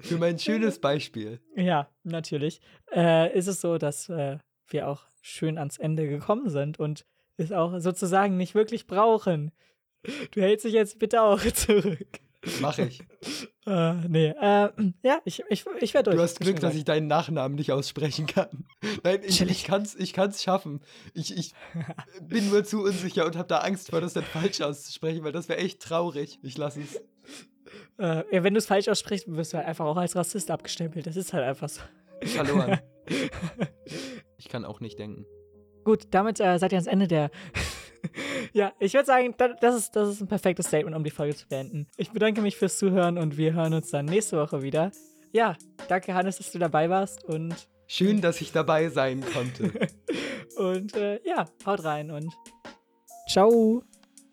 Für mein schönes Beispiel. ja, natürlich, äh, ist es so, dass äh, wir auch schön ans Ende gekommen sind und es auch sozusagen nicht wirklich brauchen. Du hältst dich jetzt bitte auch zurück. Mach ich. Äh, nee, äh, ja, ich, ich, ich werde durch. Du hast Glück, dass ich deinen Nachnamen nicht aussprechen kann. Nein, ich, ich kann's, ich kann's schaffen. Ich, ich bin nur zu unsicher und habe da Angst vor, das dann falsch auszusprechen, weil das wäre echt traurig. Ich lasse es. Äh, ja, wenn du es falsch aussprichst, wirst du halt einfach auch als Rassist abgestempelt. Das ist halt einfach so. Verloren. Ich kann auch nicht denken. Gut, damit äh, seid ihr ans Ende der. Ja, ich würde sagen, da, das ist, das ist ein perfektes Statement, um die Folge zu beenden. Ich bedanke mich fürs Zuhören und wir hören uns dann nächste Woche wieder. Ja, danke Hannes, dass du dabei warst und, Schön, dass ich dabei sein konnte. und äh, ja, haut rein und ciao.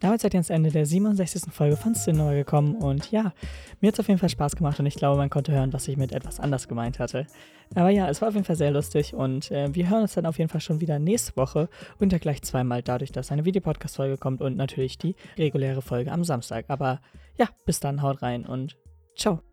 Damit seid ihr ans Ende der 67. Folge von Cinema gekommen und ja, mir hat es auf jeden Fall Spaß gemacht und ich glaube, man konnte hören, was ich mit etwas anders gemeint hatte. Aber ja, es war auf jeden Fall sehr lustig und äh, wir hören uns dann auf jeden Fall schon wieder nächste Woche und ja gleich zweimal dadurch, dass eine Videopodcast-Folge kommt und natürlich die reguläre Folge am Samstag. Aber ja, bis dann, haut rein und ciao.